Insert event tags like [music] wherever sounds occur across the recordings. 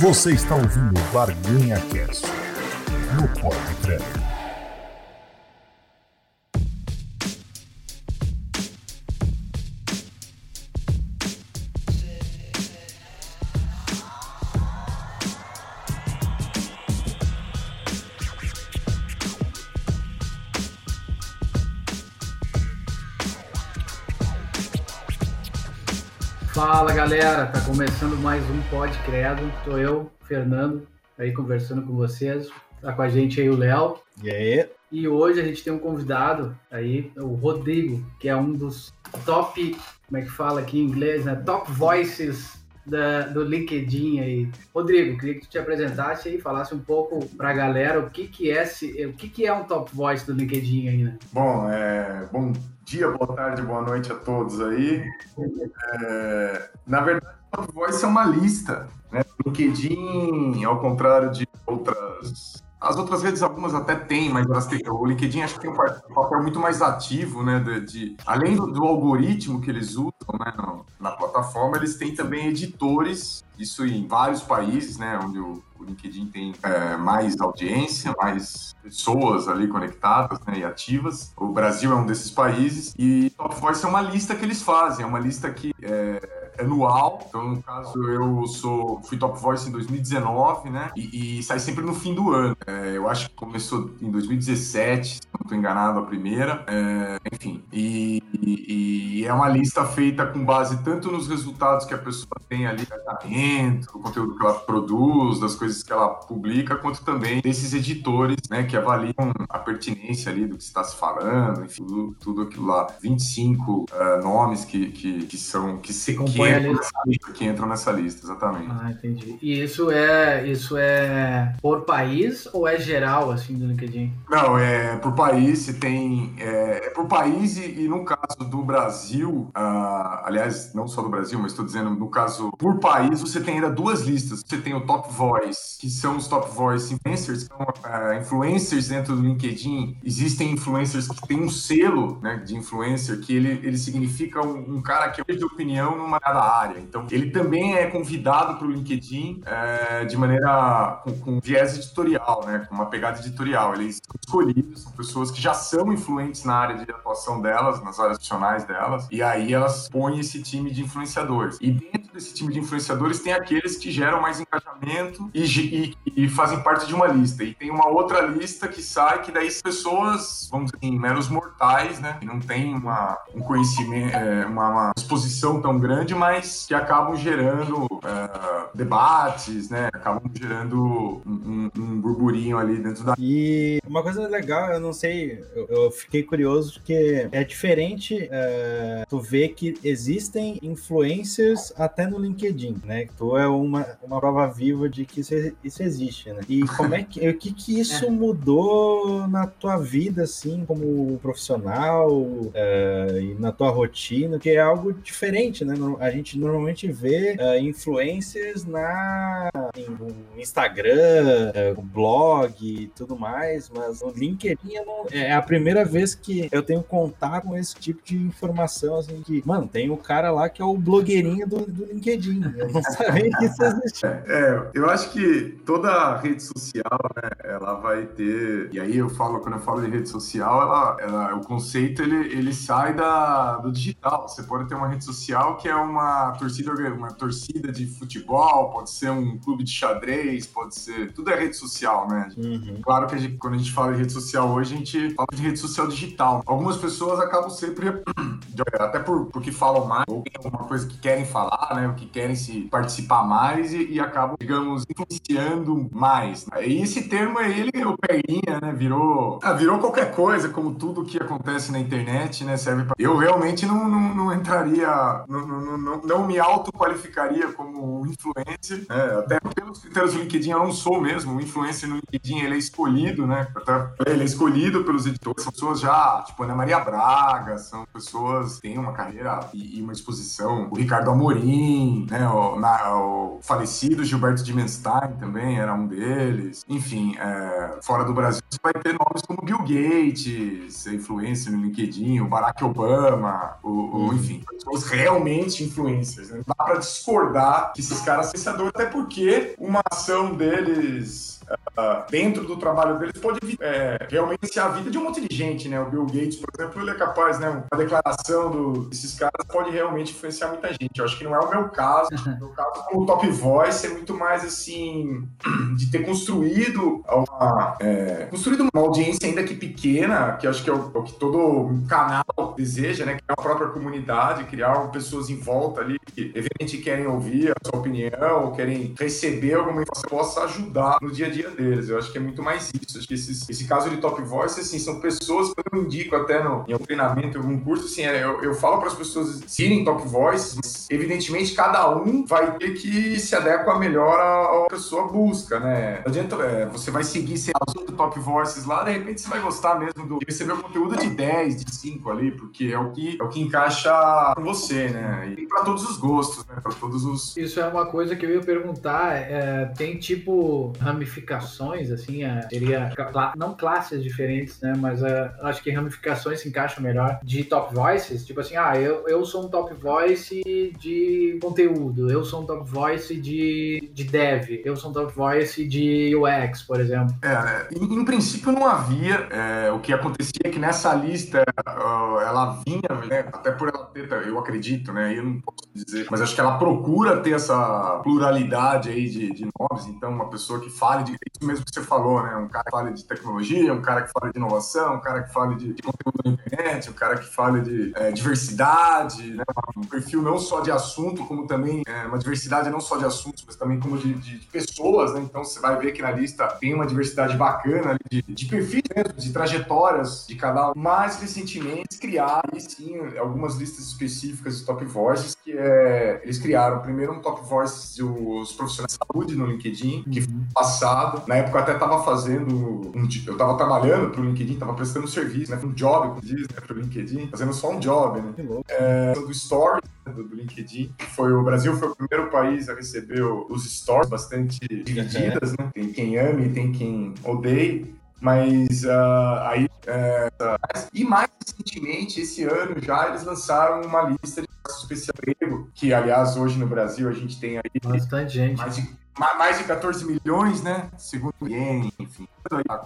Você está ouvindo Barganha Cast no Pode galera, tá começando mais um Pod Credo. Sou eu, Fernando, aí conversando com vocês. Tá com a gente aí o Léo. E aí? E hoje a gente tem um convidado aí, o Rodrigo, que é um dos top, como é que fala aqui em inglês, né? Top voices da, do LinkedIn aí. Rodrigo, queria que tu te apresentasse e falasse um pouco pra galera o que que é, se, o que que é um top voice do LinkedIn aí, né? Bom, é, bom dia, boa tarde, boa noite a todos aí. É, na verdade, Top Voice é uma lista. Né? LinkedIn, ao contrário de outras. As outras redes, algumas até têm, mas elas têm, o LinkedIn acho que tem um papel muito mais ativo, né? De, de além do, do, algoritmo que eles usam né, no, na plataforma, eles têm também editores, isso em vários países, né? Onde o, o LinkedIn tem é, mais audiência, mais pessoas ali conectadas né, e ativas. O Brasil é um desses países e Top Voice é uma lista que eles fazem, é uma lista que é anual. Então, no caso, eu sou fui Top Voice em 2019, né? E, e sai sempre no fim do ano. É, eu acho que começou em 2017, se não estou enganado, a primeira. É, enfim, e, e, e, é uma lista feita com base tanto nos resultados que a pessoa tem ali, do conteúdo que ela produz, das coisas que ela publica, quanto também desses editores, né? Que avaliam a pertinência ali do que está se falando, enfim, tudo, tudo aquilo lá. 25 uh, nomes que, que, que são que se que entram, lista, que entram, nessa lista, exatamente. Ah, entendi. E isso é isso é por país ou é geral assim do LinkedIn? Não, é por país. Se tem é, é por país e, e, no caso do Brasil, uh, aliás, não só do Brasil, mas estou dizendo no caso por país, você tem ainda duas listas. Você tem o Top Voice, que são os Top Voice Influencers, que são uh, influencers dentro do LinkedIn, existem influencers que têm um selo né, de influencer, que ele, ele significa um, um cara que é de opinião numa dada área. Então, ele também é convidado para o LinkedIn é, de maneira com, com, viés editorial, né, com uma pegada editorial. Eles são escolhidos, são pessoas que já são influentes na área de atuação delas, nas áreas profissionais delas, e aí elas põem esse time de influenciadores. E dentro desse time de influenciadores tem aqueles que geram mais engajamento e, e, e fazem parte de uma lista. E tem uma outra lista que sai, que daí as pessoas, vamos dizer assim, meros mortais, né? Que não tem uma, um conhecimento, é, uma, uma, exposição tão grande, mas que acabam gerando uh, debates, né? Acabam gerando um, um, um, burburinho ali dentro da. E uma coisa legal, eu não sei, eu, eu fiquei curioso porque é diferente uh, tu ver que existem influencers até no LinkedIn, né? Tu é uma, uma prova viva de que isso, isso existe, né? E como é que, [laughs] o que que isso é. mudou? na tua vida, assim, como profissional uh, e na tua rotina, que é algo diferente, né? A gente normalmente vê uh, influencers na no Instagram, uh, blog e tudo mais, mas no LinkedIn não, é a primeira vez que eu tenho contato com esse tipo de informação, assim, que, mano, tem o cara lá que é o blogueirinho do, do LinkedIn. Eu não [laughs] sabia que isso existia. É, eu acho que toda rede social, né, ela vai ter e aí eu falo, quando eu falo de rede social, ela, ela, o conceito ele, ele sai da, do digital. Você pode ter uma rede social que é uma torcida, uma torcida de futebol, pode ser um clube de xadrez, pode ser. Tudo é rede social, né? Uhum. Claro que a gente, quando a gente fala de rede social hoje, a gente fala de rede social digital. Algumas pessoas acabam sempre, [clears throat] até por, porque falam mais, ou tem alguma coisa que querem falar, né? Que querem se participar mais e, e acabam, digamos, influenciando mais. Né? E esse termo, ele, eu peguei né? Virou, ah, virou qualquer coisa, como tudo que acontece na internet, né? Serve. Eu realmente não, não, não entraria, não, não, não, não me autoqualificaria como influencer, né? Até pelos critérios do LinkedIn eu não sou mesmo. O influencer no LinkedIn ele é escolhido, né? Ele é escolhido pelos editores, são pessoas já, tipo Ana Maria Braga, são pessoas que têm uma carreira e, e uma exposição. O Ricardo Amorim, né? O, na, o falecido Gilberto Dimenstein também era um deles. Enfim, é, fora do Brasil, você vai ter nomes como Bill Gates, influência no LinkedIn, o Barack Obama, o, o enfim, pessoas realmente influencers. Né? Dá para discordar que esses caras são pensadores, até porque uma ação deles uh, dentro do trabalho deles pode é, realmente ser a vida de um monte de gente, né? O Bill Gates, por exemplo, ele é capaz, né? Uma declaração do, desses caras pode realmente influenciar muita gente. Eu acho que não é o meu caso. O meu caso como Top Voice é muito mais assim de ter construído uma, é, construído uma audiência ainda que pequena, que acho que é o, é o, que todo canal deseja, né? Criar a própria comunidade, criar pessoas em volta ali que evidentemente querem ouvir a sua opinião, ou querem receber alguma informação que possa ajudar no dia a dia dia deles. Eu acho que é muito mais isso. Acho que esses, esse caso de top voice, assim, são pessoas que eu indico até no, em algum treinamento, em algum curso, assim, é, eu, eu falo para as pessoas serem top voice, mas evidentemente cada um vai ter que se adequar melhor à, à pessoa busca, né? Não adianta, é, você vai seguir sei lá, os top voices lá, de repente você vai gostar mesmo do, de receber o conteúdo de 10, de 5 ali, porque é o que, é o que encaixa com você, né? E para todos os gostos, né? Para todos os. Isso é uma coisa que eu ia perguntar. É, tem tipo ramificação ramificações, assim, é, seria não classes diferentes, né? Mas é, acho que ramificações se encaixam melhor de top voices. Tipo assim, ah, eu, eu sou um top voice de conteúdo, eu sou um top voice de, de dev, eu sou um top voice de UX, por exemplo. É, né? em, em princípio não havia. É, o que acontecia é que nessa lista uh, ela vinha, né? Até por ela ter, eu acredito, né? Eu não posso dizer, mas acho que ela procura ter essa pluralidade aí de, de nomes. Então, uma pessoa que fale de isso mesmo que você falou, né? Um cara que fale de tecnologia, um cara que fale de inovação, um cara que fale de, de conteúdo na internet, um cara que fale de é, diversidade, né? Um perfil não só de assunto, como também é, uma diversidade não só de assuntos, mas também como de, de, de, pessoas, né? Então você vai ver que na lista tem uma diversidade bacana de, de perfis mesmo, de trajetórias de cada um. Mais recentemente criaram, sim, algumas listas específicas de top voices que é, eles criaram primeiro um top voice dos profissionais de saúde no LinkedIn, que foi passado na época eu até estava fazendo, um, eu estava trabalhando para o LinkedIn, estava prestando serviço, né? Um job, como diz, né? Para o LinkedIn, fazendo só um job, né? É, do Story, né, do, do, LinkedIn. Foi, o Brasil foi o primeiro país a receber os Stories bastante divididas, né? Tem quem ame tem quem odeie. Mas uh, aí. Uh, e mais recentemente, esse ano já, eles lançaram uma lista de especial que aliás hoje no Brasil a gente tem aí. Bastante gente. Mais de mais de 14 milhões, né? Segundo ninguém, enfim.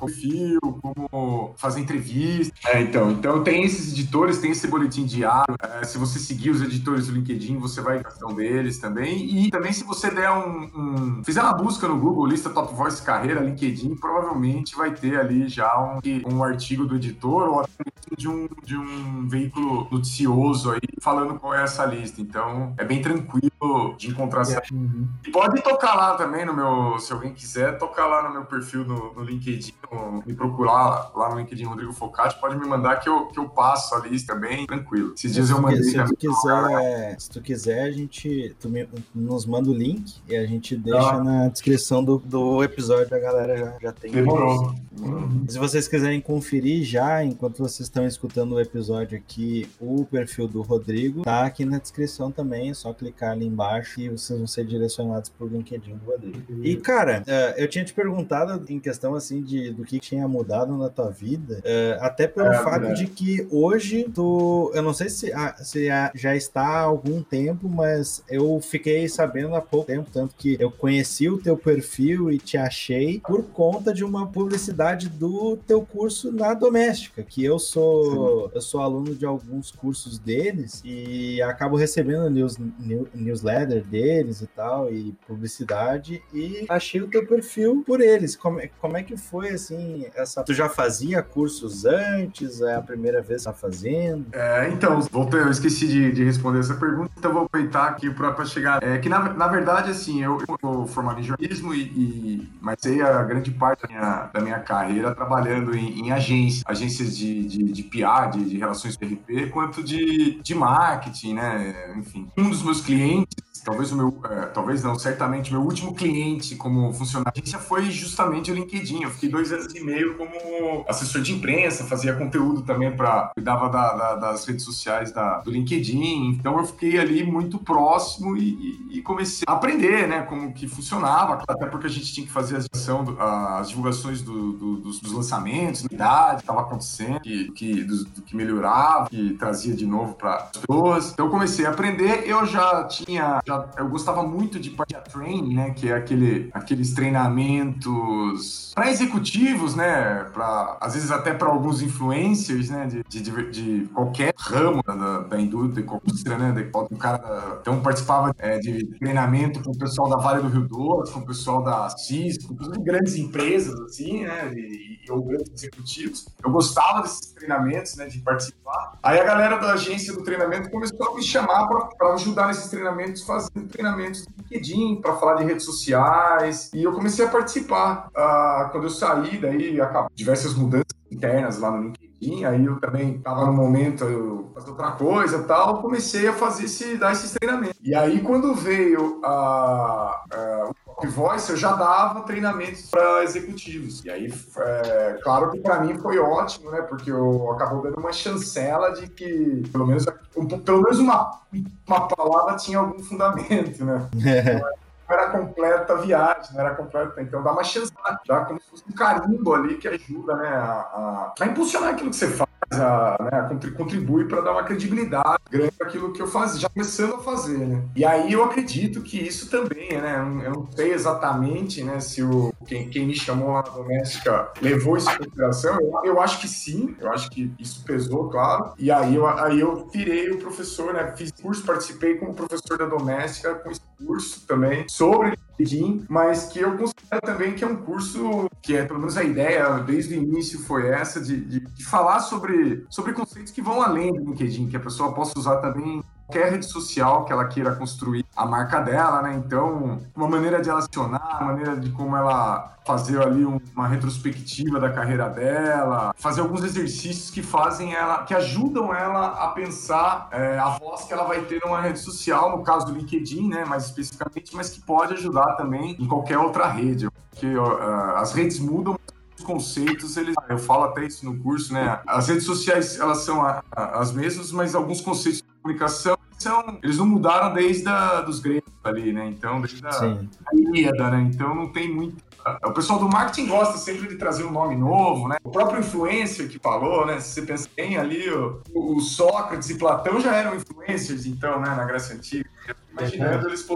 Perfil, como fazer entrevista. É, então, então tem esses editores, tem esse boletim diário. É, se você seguir os editores do LinkedIn, você vai questão deles também. E também se você der um, um, fizer uma busca no Google, lista Top Voice Carreira, LinkedIn, provavelmente vai ter ali já um, um artigo do editor ou até de um, de um veículo noticioso aí falando qual é essa lista. Então é bem tranquilo de encontrar. Uhum. E pode tocar lá também no meu, se alguém quiser, tocar lá no meu perfil no, no LinkedIn, no, me procurar lá no LinkedIn Rodrigo Focati, pode me mandar que eu, que eu passo a lista bem tranquilo. Esses dias eu mandei. Se tu, quiser, se tu quiser, a gente tu me, nos manda o link e a gente deixa ah. na descrição do, do episódio, a galera já, já tem. Demorou. Uhum. Se vocês quiserem conferir já, enquanto vocês estão escutando o episódio aqui, o perfil do Rodrigo tá aqui na descrição também, é só clicar ali embaixo e vocês vão ser direcionados pro LinkedIn do Rodrigo. E, cara, uh, eu tinha te perguntado em questão, assim, de do que tinha mudado na tua vida, uh, até pelo é, fato é. de que hoje tu, eu não sei se, se já está há algum tempo, mas eu fiquei sabendo há pouco tempo, tanto que eu conheci o teu perfil e te achei por conta de uma publicidade do teu curso na doméstica, que eu sou, eu sou aluno de alguns cursos deles e acabo recebendo news, news, newsletter deles e tal, e publicidade, e achei o teu perfil por eles. Como, é, como é que foi, assim, essa... Tu já fazia cursos antes? É a primeira vez que tá fazendo? É, então, voltei, eu esqueci de, de responder essa pergunta, então vou aproveitar aqui para chegar. É que, na, na verdade, assim, eu, eu sou formado em jornalismo e, e mas sei a grande parte da minha, da minha carreira trabalhando em, em agências, agências de, de, de PR, de, de relações PRP, quanto de, de marketing, né? Enfim, um dos meus clientes talvez o meu, é, talvez não, certamente meu último cliente como funcionário agência foi justamente o LinkedIn. Eu fiquei dois anos e meio como assessor de imprensa, fazia conteúdo também para cuidava da, da, das redes sociais da, do LinkedIn. Então eu fiquei ali muito próximo e, e, e, comecei a aprender, né, como que funcionava, até porque a gente tinha que fazer a as divulgações do, do, dos, dos, lançamentos, idade, estava acontecendo, que, que, do, que melhorava, que trazia de novo para as pessoas. Então eu comecei a aprender, eu já tinha, já, eu gostava muito de partia training, né, que é aquele, aqueles treinamentos para executivos, né, para às vezes até para alguns influencers, né, de, de, de qualquer ramo da, da indústria, indústria, né, de, um cara, então participava é, de treinamento com o pessoal da Vale do Rio Doce, com o pessoal da Cisco, com grandes empresas, assim, né, e, e, ou grandes executivos. Eu gostava desses treinamentos, né, de participar. Aí a galera da agência do treinamento começou a me chamar para ajudar nesses treinamentos, fazendo treinamentos do LinkedIn, para falar de redes sociais. E eu comecei a participar. Ah, quando eu saí, daí acabou diversas mudanças internas lá no LinkedIn. Aí eu também estava no momento, eu fazer outra coisa tal, comecei a fazer esse, dar esses treinamentos. E aí, quando veio a, a, o Voice, eu já dava treinamentos para executivos. E aí, é, claro que para mim foi ótimo, né? Porque eu acabou dando uma chancela de que, pelo menos, um, pelo menos uma, uma palavra tinha algum fundamento, né? [laughs] não era completa a viagem, não era completa. Então dá uma chance, dá como se fosse um carimbo ali que ajuda né, a, a, a impulsionar aquilo que você faz, né, contribui para dar uma credibilidade grande para aquilo que eu fazia, já começando a fazer. Né? E aí eu acredito que isso também, né? Eu não sei exatamente né, se o, quem, quem me chamou lá na doméstica levou isso em consideração. Eu, eu acho que sim, eu acho que isso pesou, claro. E aí eu, aí eu virei o professor, né? Fiz curso, participei como professor da doméstica com curso também sobre LinkedIn, mas que eu considero também que é um curso que é, pelo menos a ideia desde o início foi essa, de, de, de falar sobre, sobre conceitos que vão além do LinkedIn, que a pessoa possa usar também qualquer rede social que ela queira construir a marca dela, né? Então, uma maneira de ela acionar, a maneira de como ela fazer ali uma retrospectiva da carreira dela, fazer alguns exercícios que fazem ela, que ajudam ela a pensar é, a voz que ela vai ter numa rede social, no caso do LinkedIn, né? Mais especificamente, mas que pode ajudar também em qualquer outra rede. Porque uh, as redes mudam, os conceitos, eles, eu falo até isso no curso, né? As redes sociais, elas são a, a, as mesmas, mas alguns conceitos de comunicação são, eles não mudaram desde a, dos gregos ali, né? Então, desde a, a Ilíada, né? Então não tem muito o pessoal do marketing gosta sempre de trazer um nome novo, né? O próprio influencer que falou, né? Se você pensa bem ali, o, o Sócrates e Platão já eram influencers, então, né? Na Grécia Antiga. Imaginando eles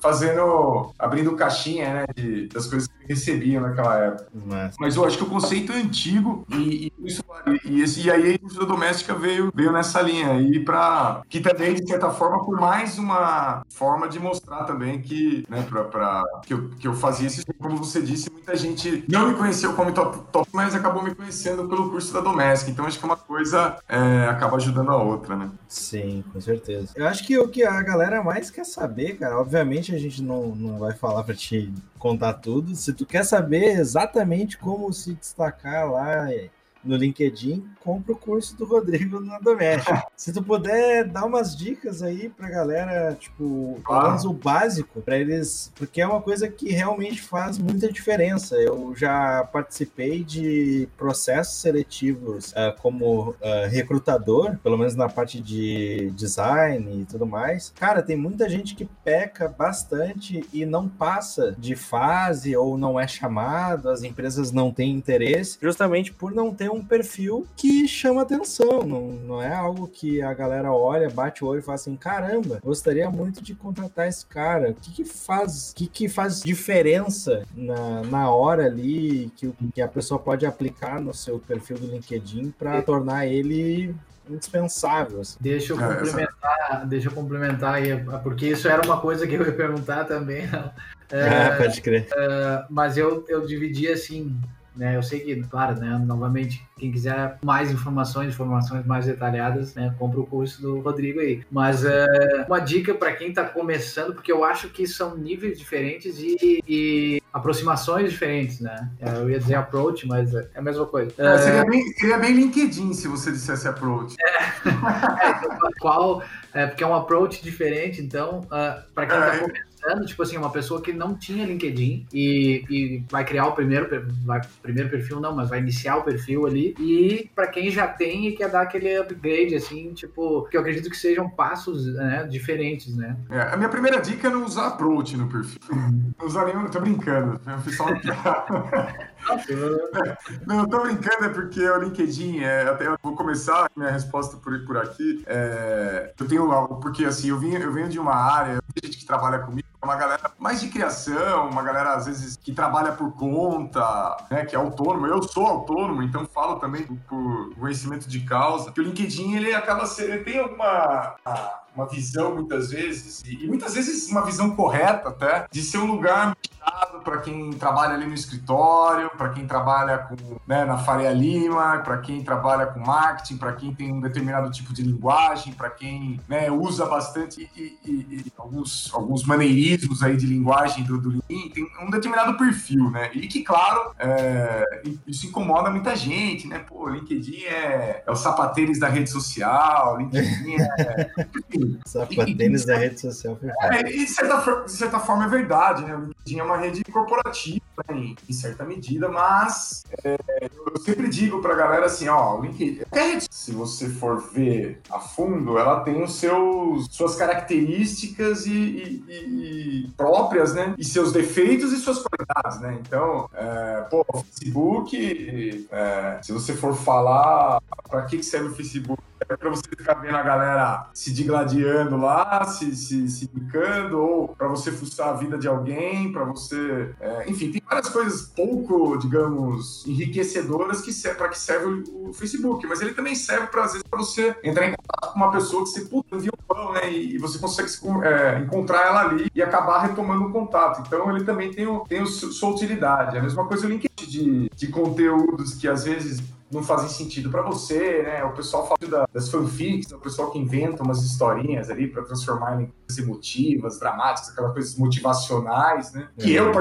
fazendo, abrindo caixinha, né? De, das coisas que recebiam naquela época. Mas, Mas eu acho que o conceito é antigo e, e isso e, esse, e aí a indústria doméstica veio, veio nessa linha aí para que também, de certa forma, por mais uma forma de mostrar também que, né, pra, pra que, eu, que eu fazia isso, como você disse, muita gente não me conheceu como top, top mas acabou me conhecendo pelo curso da doméstica. Então acho que uma coisa é, acaba ajudando a outra, né? Sim, com certeza. Eu acho que o que a galera mais quer saber, cara, obviamente a gente não, não vai falar para te contar tudo. Se tu quer saber exatamente como se destacar lá no LinkedIn, compra o curso do Rodrigo na Doméstica. [laughs] Se tu puder dar umas dicas aí pra galera, tipo, pelo menos o básico, para eles, porque é uma coisa que realmente faz muita diferença. Eu já participei de processos seletivos uh, como uh, recrutador, pelo menos na parte de design e tudo mais. Cara, tem muita gente que peca bastante e não passa de fase ou não é chamado, as empresas não têm interesse, justamente por não ter um perfil que chama atenção, não, não é algo que a galera olha, bate o olho e fala assim, caramba, gostaria muito de contratar esse cara. O que, que faz, o que, que faz diferença na, na hora ali que, que a pessoa pode aplicar no seu perfil do LinkedIn para tornar ele indispensável. Assim. Deixa eu é, complementar, deixa eu complementar aí, porque isso era uma coisa que eu ia perguntar também. É, [laughs] ah, pode crer. É, mas eu, eu dividi assim, né? Eu sei que, claro, né, novamente, quem quiser mais informações, informações mais detalhadas, né, compra o curso do Rodrigo aí. Mas é, uma dica para quem está começando, porque eu acho que são níveis diferentes e, e, aproximações diferentes, né? É, eu ia dizer approach, mas é a mesma coisa. É, seria, bem, seria bem LinkedIn se você dissesse approach. É, [laughs] é, qual, é, porque é um approach diferente, então, uh, para quem está começando pensando, tipo assim, uma pessoa que não tinha LinkedIn e, e vai criar o primeiro, vai, primeiro perfil, não, mas vai iniciar o perfil ali. E para quem já tem e quer dar aquele upgrade, assim, tipo, que eu acredito que sejam passos né, diferentes, né? É, a minha primeira dica é não usar approach no perfil. Não usar nenhum, tô brincando. Eu fiz só [laughs] Não, eu tô brincando, é porque o LinkedIn, é, até eu vou começar minha resposta por, por aqui. É, eu tenho algo, porque assim, eu venho, eu venho de uma área, tem gente que trabalha comigo, uma galera mais de criação, uma galera às vezes que trabalha por conta, né, que é autônomo. Eu sou autônomo, então falo também por conhecimento de causa. Que o LinkedIn ele acaba sendo, ele tem alguma uma visão muitas vezes e muitas vezes uma visão correta até de ser um lugar para quem trabalha ali no escritório, para quem trabalha com, né, na Faria Lima, para quem trabalha com marketing, para quem tem um determinado tipo de linguagem, para quem né, usa bastante e, e, e, alguns, alguns maneirismos aí de linguagem do, do LinkedIn, tem um determinado perfil, né? E que, claro, é, isso incomoda muita gente, né? Pô, LinkedIn é, é o sapatênis da rede social, LinkedIn é... [laughs] sapatênis da rede social. É, e de certa, de certa forma é verdade, né? O LinkedIn é uma rede corporativa, né, em, em, certa medida, mas é, eu sempre digo pra galera assim, ó, LinkedIn, se você for ver a fundo, ela tem os seus suas características e, e, e próprias, né? E seus defeitos e suas qualidades, né? Então, é, pô, o Facebook, é, se você for falar para que, que serve o Facebook, é para você ficar vendo a galera se digladiando lá, se, se, se picando, ou para você fuçar a vida de alguém, para você. É, enfim, tem várias coisas pouco, digamos, enriquecedoras que para que serve o, o, Facebook, mas ele também serve, para às vezes, para você entrar em contato com uma pessoa que você, puta, viu o pão, né? E, e você consegue é, encontrar ela ali e acabar retomando o contato. Então, ele também tem, o, tem o, sua utilidade. A mesma coisa o LinkedIn de, de conteúdos que às vezes não fazem sentido para você, né? O pessoal fala da, das fanfics, o pessoal que inventa umas historinhas ali para transformar em coisas emotivas, dramáticas, aquelas coisas motivacionais, né? É. Que, eu,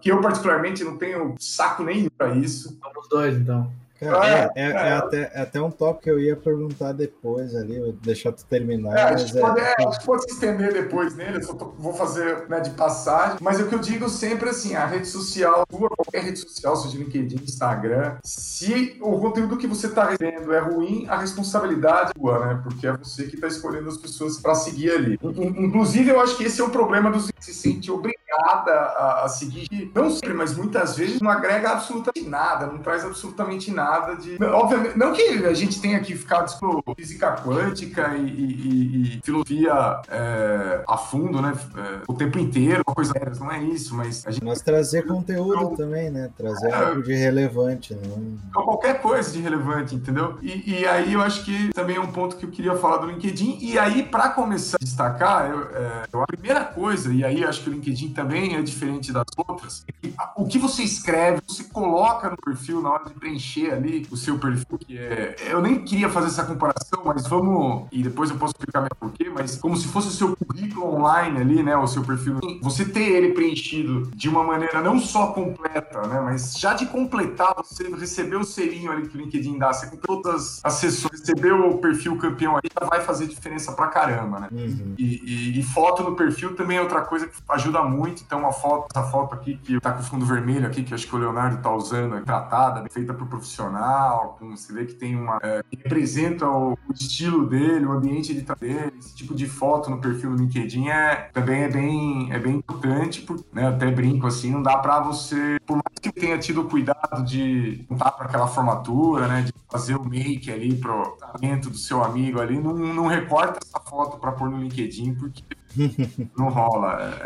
que eu particularmente não tenho saco nenhum para isso. Somos dois, então. Cara, é, é, é, é, até, é até um tópico que eu ia perguntar depois ali, vou deixar tu terminar. É, a, gente é pode, é, a gente pode se estender depois nele, só tô, vou fazer né, de passagem, mas é o que eu digo sempre assim, a rede social, qualquer rede social, seja LinkedIn, Instagram, se o conteúdo que você está recebendo é ruim, a responsabilidade é tua, né? Porque é você que está escolhendo as pessoas para seguir ali. Inclusive, eu acho que esse é o problema dos que se sente obrigada a, a seguir, não sempre, mas muitas vezes não agrega absolutamente nada, não traz absolutamente nada nada de. Obviamente, não que a gente tenha que ficar tipo, física quântica e, e, e filosofia é, a fundo, né? É, o tempo inteiro, uma coisa não é isso, mas a gente. Mas trazer conteúdo então, também, né? Trazer é, algo de relevante. Né? Qualquer coisa de relevante, entendeu? E, e, aí eu acho que também é um ponto que eu queria falar do LinkedIn. E aí, para começar a destacar, eu, é, a primeira coisa, e aí acho que o LinkedIn também é diferente das outras, é que o que você escreve, você coloca no perfil na hora de preencher ali o seu perfil, que é. Eu nem queria fazer essa comparação, mas vamos. E depois eu posso explicar melhor porquê, mas como se fosse o seu currículo online ali, né? O seu perfil. Você ter ele preenchido de uma maneira não só completa, né? Mas já de completar, você recebeu o selinho ali que o LinkedIn dá, você com todas as sessões, recebeu o perfil campeão aí, já vai fazer diferença pra caramba, né? Uhum. E, e, e, foto no perfil também é outra coisa que ajuda muito. Então, uma foto, essa foto aqui que tá com fundo vermelho aqui, que acho que o Leonardo tá usando, tratada, feita por profissional profissional, com, você vê que tem uma. É, representa o, o, estilo dele, o ambiente de trabalho dele, esse tipo de foto no perfil do LinkedIn é, também é bem, é bem importante, porque, né, até brinco assim, não dá para você, por mais que tenha tido o cuidado de contar para aquela formatura, né, de fazer o make ali pro tratamento do seu amigo ali, não, não recorta essa foto para pôr no LinkedIn, porque [laughs] não rola.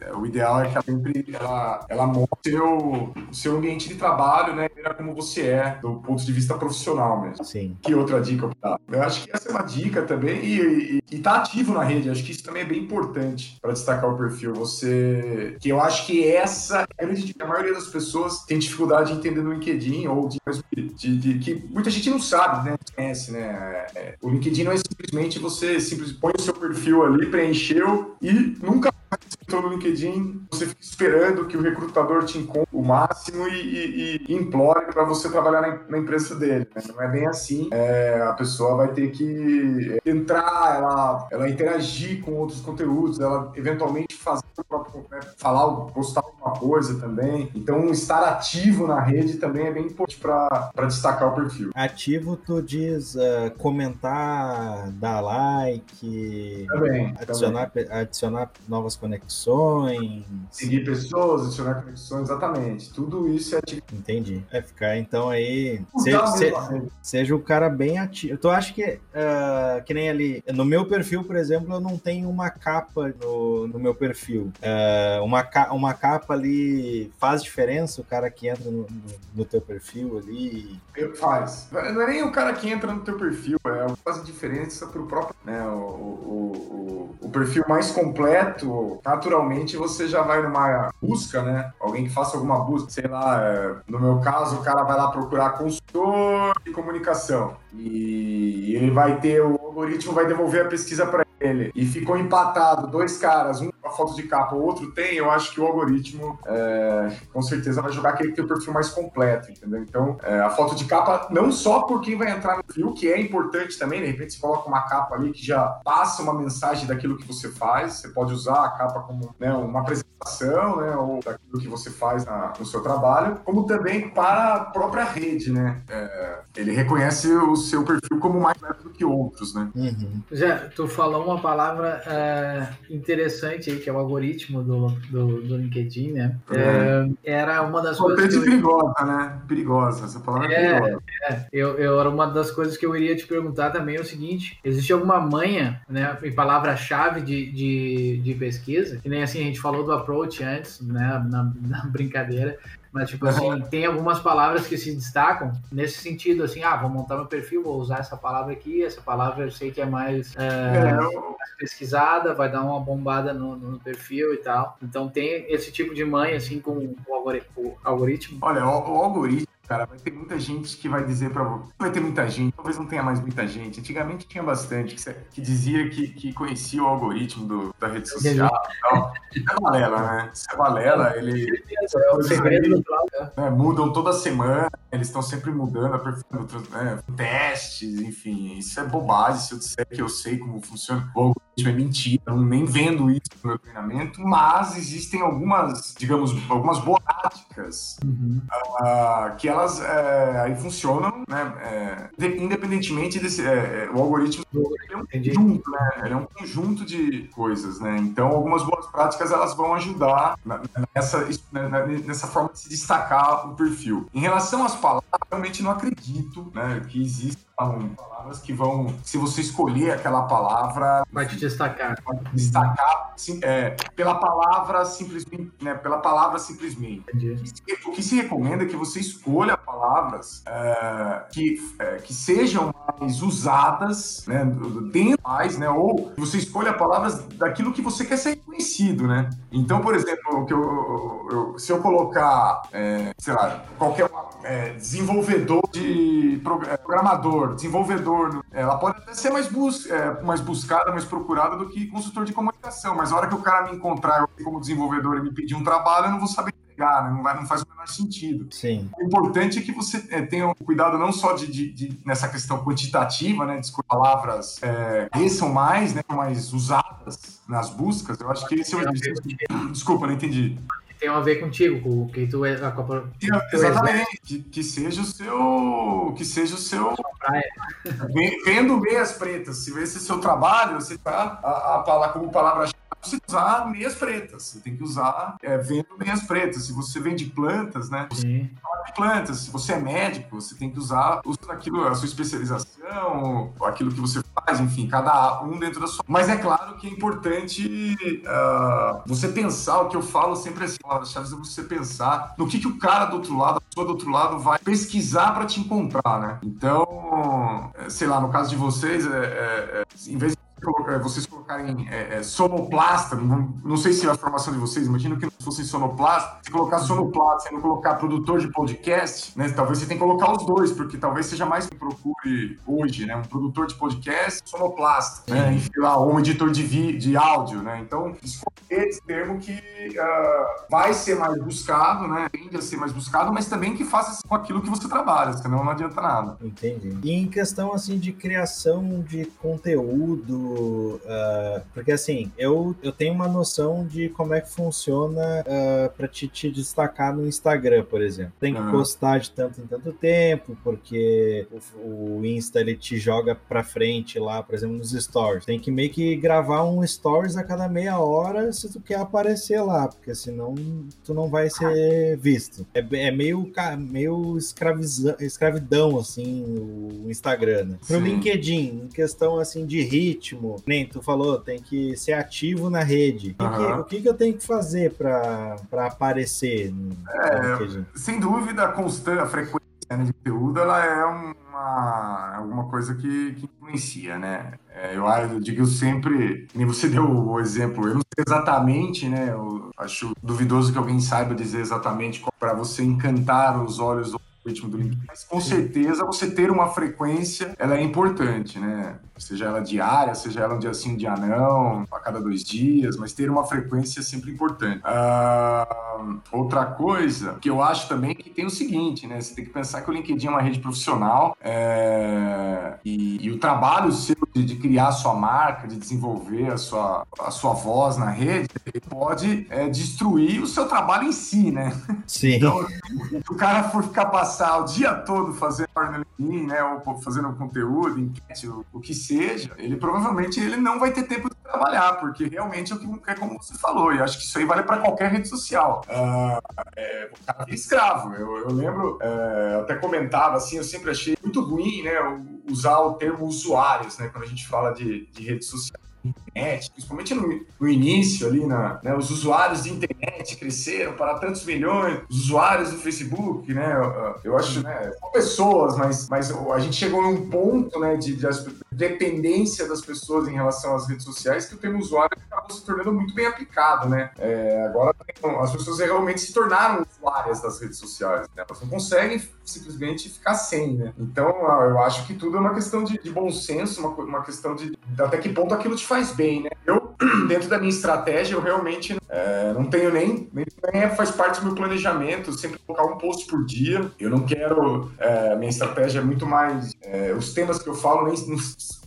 É, é, o ideal é que ela sempre ela, ela mostre o, o seu ambiente de trabalho, né? Como você é, do ponto de vista profissional mesmo. Sim. Que outra dica eu dar? Eu acho que essa é uma dica também, e, e, e tá ativo na rede. Acho que isso também é bem importante para destacar o perfil. Você. Que eu acho que essa é a grande dica. A maioria das pessoas tem dificuldade de entender no LinkedIn, ou de, de, de que muita gente não sabe, né? Conhece, né? É, o LinkedIn não é simplesmente você simplesmente põe o seu perfil ali, preencheu e nunca entrou no LinkedIn, você fica esperando que o recrutador te encontre, o o máximo e, e, e implore para você trabalhar na, na empresa dele. Né? Não é bem assim. É, a pessoa vai ter que entrar, ela, ela interagir com outros conteúdos, ela eventualmente fazer o próprio, né, falar, postar alguma coisa também. Então, estar ativo na rede também é bem importante para destacar o perfil. Ativo, tu diz uh, comentar, dar like, também, adicionar, também. adicionar novas conexões. Seguir pessoas, adicionar conexões, exatamente. Tudo isso é ativo. Entendi. É ficar então aí. Seja, se, seja o cara bem ativo. Tu acha que, uh, que nem ali, no meu perfil, por exemplo, eu não tenho uma capa no, no meu perfil. Uh, uma, uma capa ali faz diferença o cara que entra no, no, no teu perfil ali? Faz. Não é nem o cara que entra no teu perfil, é faz diferença pro próprio, né? O, o, o, o, perfil mais completo, naturalmente você já vai numa busca, né? Alguém que faça alguma busca, sei lá, é, no meu caso, o cara vai lá procurar consultor de comunicação e ele vai ter, o algoritmo vai devolver a pesquisa para ele e ficou empatado, dois caras, um com a foto de capa, o outro tem, eu acho que o algoritmo é, com certeza vai jogar aquele que tem o perfil mais completo, entendeu? Então, é, a foto de capa, não só por quem vai entrar no perfil, que é importante também, de repente você coloca uma capa ali que já passa uma mensagem daquilo que você faz, você pode usar a capa como né, uma apresentação, né, ou daquilo que você faz na, no seu trabalho, como também para a própria rede, né? É, ele reconhece o seu perfil como mais do que outros, né? Uhum. Já, tu falou uma palavra é, interessante aí, que é o algoritmo do, do, do LinkedIn, né? É, era uma das coisas. Que eu... perigosa, né? Perigosa, essa palavra é, é perigosa. É, eu, eu, era uma das coisas que eu iria te perguntar também é o seguinte: existe alguma manha, né, em palavra-chave de, de, de pesquisa, que nem assim a gente falou do approach antes, né, na, na brincadeira, mas, tipo assim, tem algumas palavras que se destacam nesse sentido, assim, ah, vou montar meu perfil, vou usar essa palavra aqui, essa palavra eu sei que é mais, é, é, mais pesquisada, vai dar uma bombada no, no, perfil e tal. Então tem esse tipo de mãe, assim, com o algoritmo. Olha, o, o algoritmo cara. Vai ter muita gente que vai dizer para você. Vai ter muita gente, talvez não tenha mais muita gente. Antigamente tinha bastante que, que dizia que, que conhecia o algoritmo do, da rede social e tal. Isso é balela, né? Isso é balela. Ele. É o segredo né, Mudam toda semana, eles estão sempre mudando, aperfeiçoando né, testes, enfim. Isso é bobagem. Se eu disser que eu sei como funciona o algoritmo, é mentira. Eu nem vendo isso no meu treinamento, mas existem algumas, digamos, algumas boas práticas uhum. uh, que elas elas é, aí funcionam, né? É, independentemente desse. É, é, o algoritmo é um conjunto, né? Ele é um conjunto de coisas, né? Então, algumas boas práticas elas vão ajudar nessa, né, nessa forma de se destacar o perfil. Em relação às palavras, realmente não acredito né, que exista palavras que vão, se você escolher aquela palavra, vai te destacar. Vai te destacar sim, é, pela palavra simplesmente, né, pela palavra simplesmente. O que se recomenda é que você escolha palavras é, que, é, que sejam mais usadas, né, dentro mais, né, ou você escolha palavras daquilo que você quer ser reconhecido, né. Então, por exemplo, que eu, eu, se eu colocar, é, sei lá, qualquer é, desenvolvedor de é, desenvolvedor, ela pode até ser mais, bus é, mais buscada, mais procurada do que consultor de comunicação, mas a hora que o cara me encontrar como desenvolvedor e me pedir um trabalho, eu não vou saber entregar, né? não, vai, não faz o menor sentido. Sim. O importante é que você é, tenha um cuidado não só de, de, de, nessa questão quantitativa, né, de palavras é, que são mais, né, mais usadas nas buscas, eu acho que esse é o Desculpa, não entendi tem a ver contigo, com o que tu é a Copa. Exatamente, que, que, seja o seu. Que seja o seu. Vendo meias pretas. Se esse é seu trabalho, você tá a, a, a como palavra você usar meias pretas. Você tem que usar é, vendo meias pretas. Se você vende plantas, né? Você Sim. plantas. Se você é médico, você tem que usar aquilo, a sua especialização, aquilo que você faz, enfim, cada um dentro da sua. Mas é claro que é importante uh, você pensar o que eu falo sempre assim, chaves é você pensar no que, que o cara do outro lado, a pessoa do outro lado vai pesquisar para te encontrar, né? Então, é, sei lá, no caso de vocês, é, é, é, em vez de vocês colocarem é, é, sonoplasta, não, não, sei se é a formação de vocês, imagino que não fosse sonoplasta, se colocar sonoplasta e não colocar produtor de podcast, né, talvez você tenha que colocar os dois, porque talvez seja mais que procure hoje, né, um produtor de podcast, sonoplasta, né, enfim, lá, ou um editor de, vi, de áudio, né, então escolher esse termo que uh, vai ser mais buscado, né, tende a ser mais buscado, mas também que faça com aquilo que você trabalha, senão não adianta nada. Entendi. E em questão, assim, de criação de conteúdo, uh, porque assim, eu, eu tenho uma noção de como é que funciona uh, para te, te, destacar no Instagram, por exemplo. Tem que uhum. postar de tanto em tanto tempo, porque o, o Insta ele te joga para frente lá, por exemplo, nos stories. Tem que meio que gravar um stories a cada meia hora se tu quer aparecer lá, porque senão tu não vai ser visto. É, é meio, meio escravidão, assim, o Instagram, né? Pro LinkedIn, em questão, assim, de ritmo, nem tu falou, tem que ser ativo na rede. Uhum. Que, o que, que eu tenho que fazer para aparecer no, é? Sem dúvida, a constante, a frequência de conteúdo, ela é uma, alguma coisa que, que influencia, né? É, eu, eu, digo sempre, nem você [laughs] deu o exemplo, eu não sei exatamente, né? Eu acho duvidoso que alguém saiba dizer exatamente para você encantar os olhos do ritmo do LinkedIn. Mas com certeza você ter uma frequência, ela é importante, né? seja ela diária, seja ela um dia sim, um dia não, a cada dois dias, mas ter uma frequência é sempre importante. Uh, outra coisa que eu acho também que tem o seguinte, né? Você tem que pensar que o LinkedIn é uma rede profissional é, e, e, o trabalho seu de, de, criar a sua marca, de desenvolver a sua, a sua voz na rede, pode é, destruir o seu trabalho em si, né? Sim. Então, o cara for ficar passar o dia todo fazendo LinkedIn, né? Ou fazendo conteúdo, enquete, o, o que seja, ele provavelmente ele não vai ter tempo de trabalhar, porque realmente é o que é como você falou, e acho que isso aí vale para qualquer rede social. Uh, é, o cara é escravo. Eu, eu lembro, eu até comentava assim, eu sempre achei muito ruim, né, usar o termo usuários, né, quando a gente fala de, de rede social internet, principalmente no, no início ali, na, né, os usuários de internet cresceram para tantos milhões, os usuários do Facebook, né, eu, eu acho, né, são pessoas, mas, mas a gente chegou num ponto, né, de, de dependência das pessoas em relação às redes sociais que o termo usuário acabou se tornando muito bem aplicado, né, é, agora as pessoas realmente se tornaram usuárias das redes sociais, né, elas não conseguem simplesmente ficar sem, né, então eu acho que tudo é uma questão de, de bom senso, uma, uma questão de, de até que ponto aquilo te faz bem, né? Eu, [clears throat] dentro da minha estratégia, eu realmente é, não tenho nem, nem, nem, faz parte do meu planejamento, sempre colocar um post por dia. Eu não quero, é, minha estratégia é muito mais, é, os temas que eu falo nem,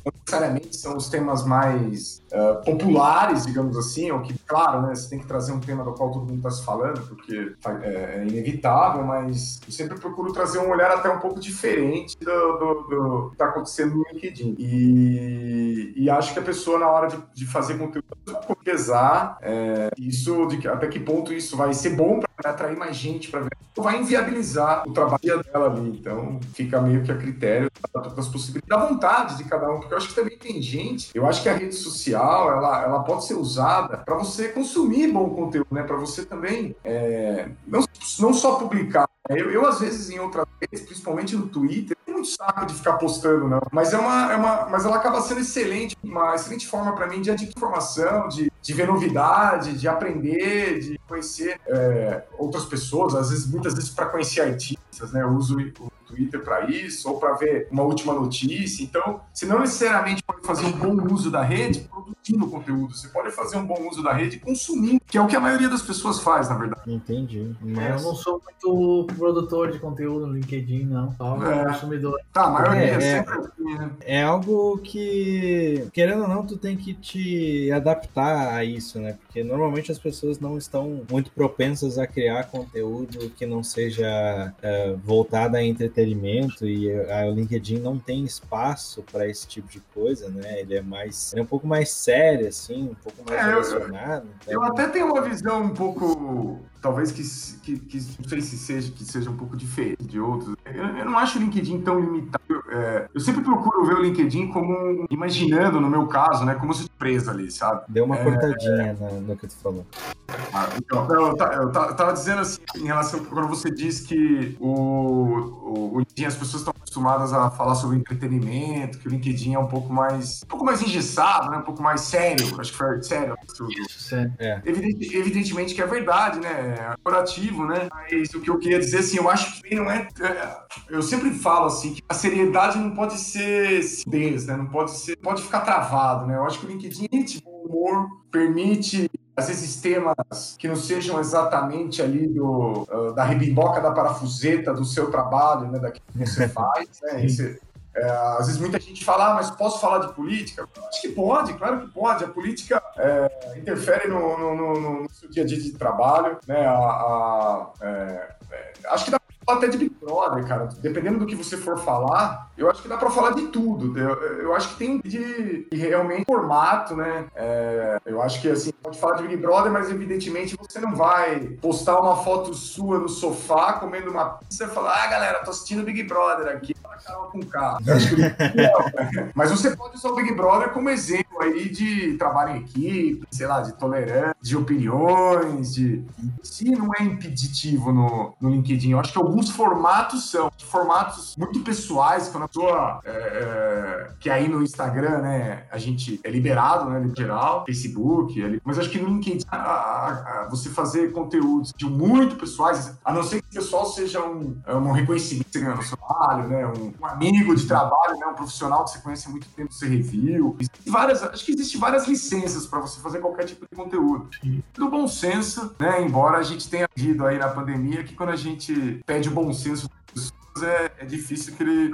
não necessariamente são os temas mais uh, populares, digamos assim, ou que, claro, né, você tem que trazer um tema do qual todo mundo está se falando, porque é, é, inevitável, mas eu sempre procuro trazer um olhar até um pouco diferente do, do, do que está acontecendo no LinkedIn. E, e, acho que a pessoa, na hora de, de fazer conteúdo, pesar é, isso, de, até que ponto isso vai ser bom para atrair mais gente para ver, ou vai inviabilizar o trabalho dela ali. Então, fica meio que a critério das possibilidades, da vontade de cada um, porque eu acho que também tem gente, eu acho que a rede social, ela, ela pode ser usada para você consumir bom conteúdo, né? Para você também é, não, não só publicar. Eu, eu, às vezes, em outras redes, principalmente no Twitter, tem muito saco de ficar postando, não. Mas é uma, é uma, mas ela acaba sendo excelente, uma excelente forma para mim de adquirir informação, de, de ver novidade, de aprender, de conhecer é, outras pessoas, às vezes, muitas vezes para conhecer artistas, né? Eu uso o Twitter para isso, ou para ver uma última notícia. Então, você não necessariamente pode fazer um bom uso da rede produzindo conteúdo, você pode fazer um bom uso da rede consumindo, que é o que a maioria das pessoas faz, na verdade. Entendi. Mas... É, eu não sou muito produtor de conteúdo no LinkedIn, não. Só é. consumidor. Tá, a maioria é, é sempre assim, né? É algo que, querendo ou não, tu tem que te adaptar a isso, né? Porque normalmente as pessoas não estão muito propensas a criar conteúdo que não seja uh, voltado a entretenimento entretenimento e a, o LinkedIn não tem espaço para esse tipo de coisa, né? Ele é mais, ele é um pouco mais sério, assim, um pouco mais é, relacionado. Eu, então... eu até tenho uma visão um pouco talvez que, que, que, não sei se seja, que seja um pouco diferente de outros. Eu, eu não acho o LinkedIn tão limitado. É, eu sempre procuro ver o LinkedIn como, imaginando, no meu caso, né, como surpresa ali, sabe? Deu uma é, cortadinha é, no que tu falou. Ah, então, eu, eu, eu, tava dizendo assim, em relação quando você diz que o, o, o LinkedIn, as pessoas estão acostumadas a falar sobre entretenimento, que o LinkedIn é um pouco mais um pouco mais engessado, né? um pouco mais sério. Acho que foi sério. Isso, sério. É. Evidente- evidentemente que é verdade, né? É corporativo, né? Mas o que eu queria dizer, assim, eu acho que não é. é, Eu sempre falo assim que a seriedade não pode ser cidez, né? Não pode ser. Pode ficar travado, né? Eu acho que o LinkedIn permite o humor, permite. Às vezes temas que não sejam exatamente ali do, ah, da ribimboca da parafuseta do seu trabalho, né? Daquilo que você [laughs] faz, né? É, às vezes muita gente fala, ah, mas posso falar de política? Acho que pode, claro que pode. A política é, interfere no, no- no- no- seu dia a dia de trabalho, né? A, a- é, é, acho que dá até de Big Brother, cara. Dependendo do que você for falar, eu acho que dá pra falar de tudo. Eu, eu acho que tem de, de realmente formato, né? É, eu acho que assim, pode falar de Big Brother, mas evidentemente você não vai postar uma foto sua no sofá comendo uma pizza e falar, ah, galera, tô assistindo Big Brother aqui. Carol com K. Não, [laughs] mas você pode usar o Big Brother como exemplo aí de trabalho em equipe, sei lá, de tolerância, de opiniões, de. Se não é impeditivo no, no LinkedIn, eu acho que alguns formatos são formatos muito pessoais, quando a pessoa. é, é, que aí no Instagram, né, a gente é liberado, né, no geral, Facebook, ali, mas acho que no LinkedIn, a- a- a- você fazer conteúdos de muito pessoais, a não ser que o pessoal seja um, é um reconhecimento que você ganha no seu trabalho, né, um, um amigo de trabalho, né, um profissional que você conhece há muito tempo, você review. Várias, acho que existem várias licenças para você fazer qualquer tipo de conteúdo. Do bom senso, né, embora a gente tenha visto aí na pandemia que quando a gente pede o bom senso é, é difícil que ele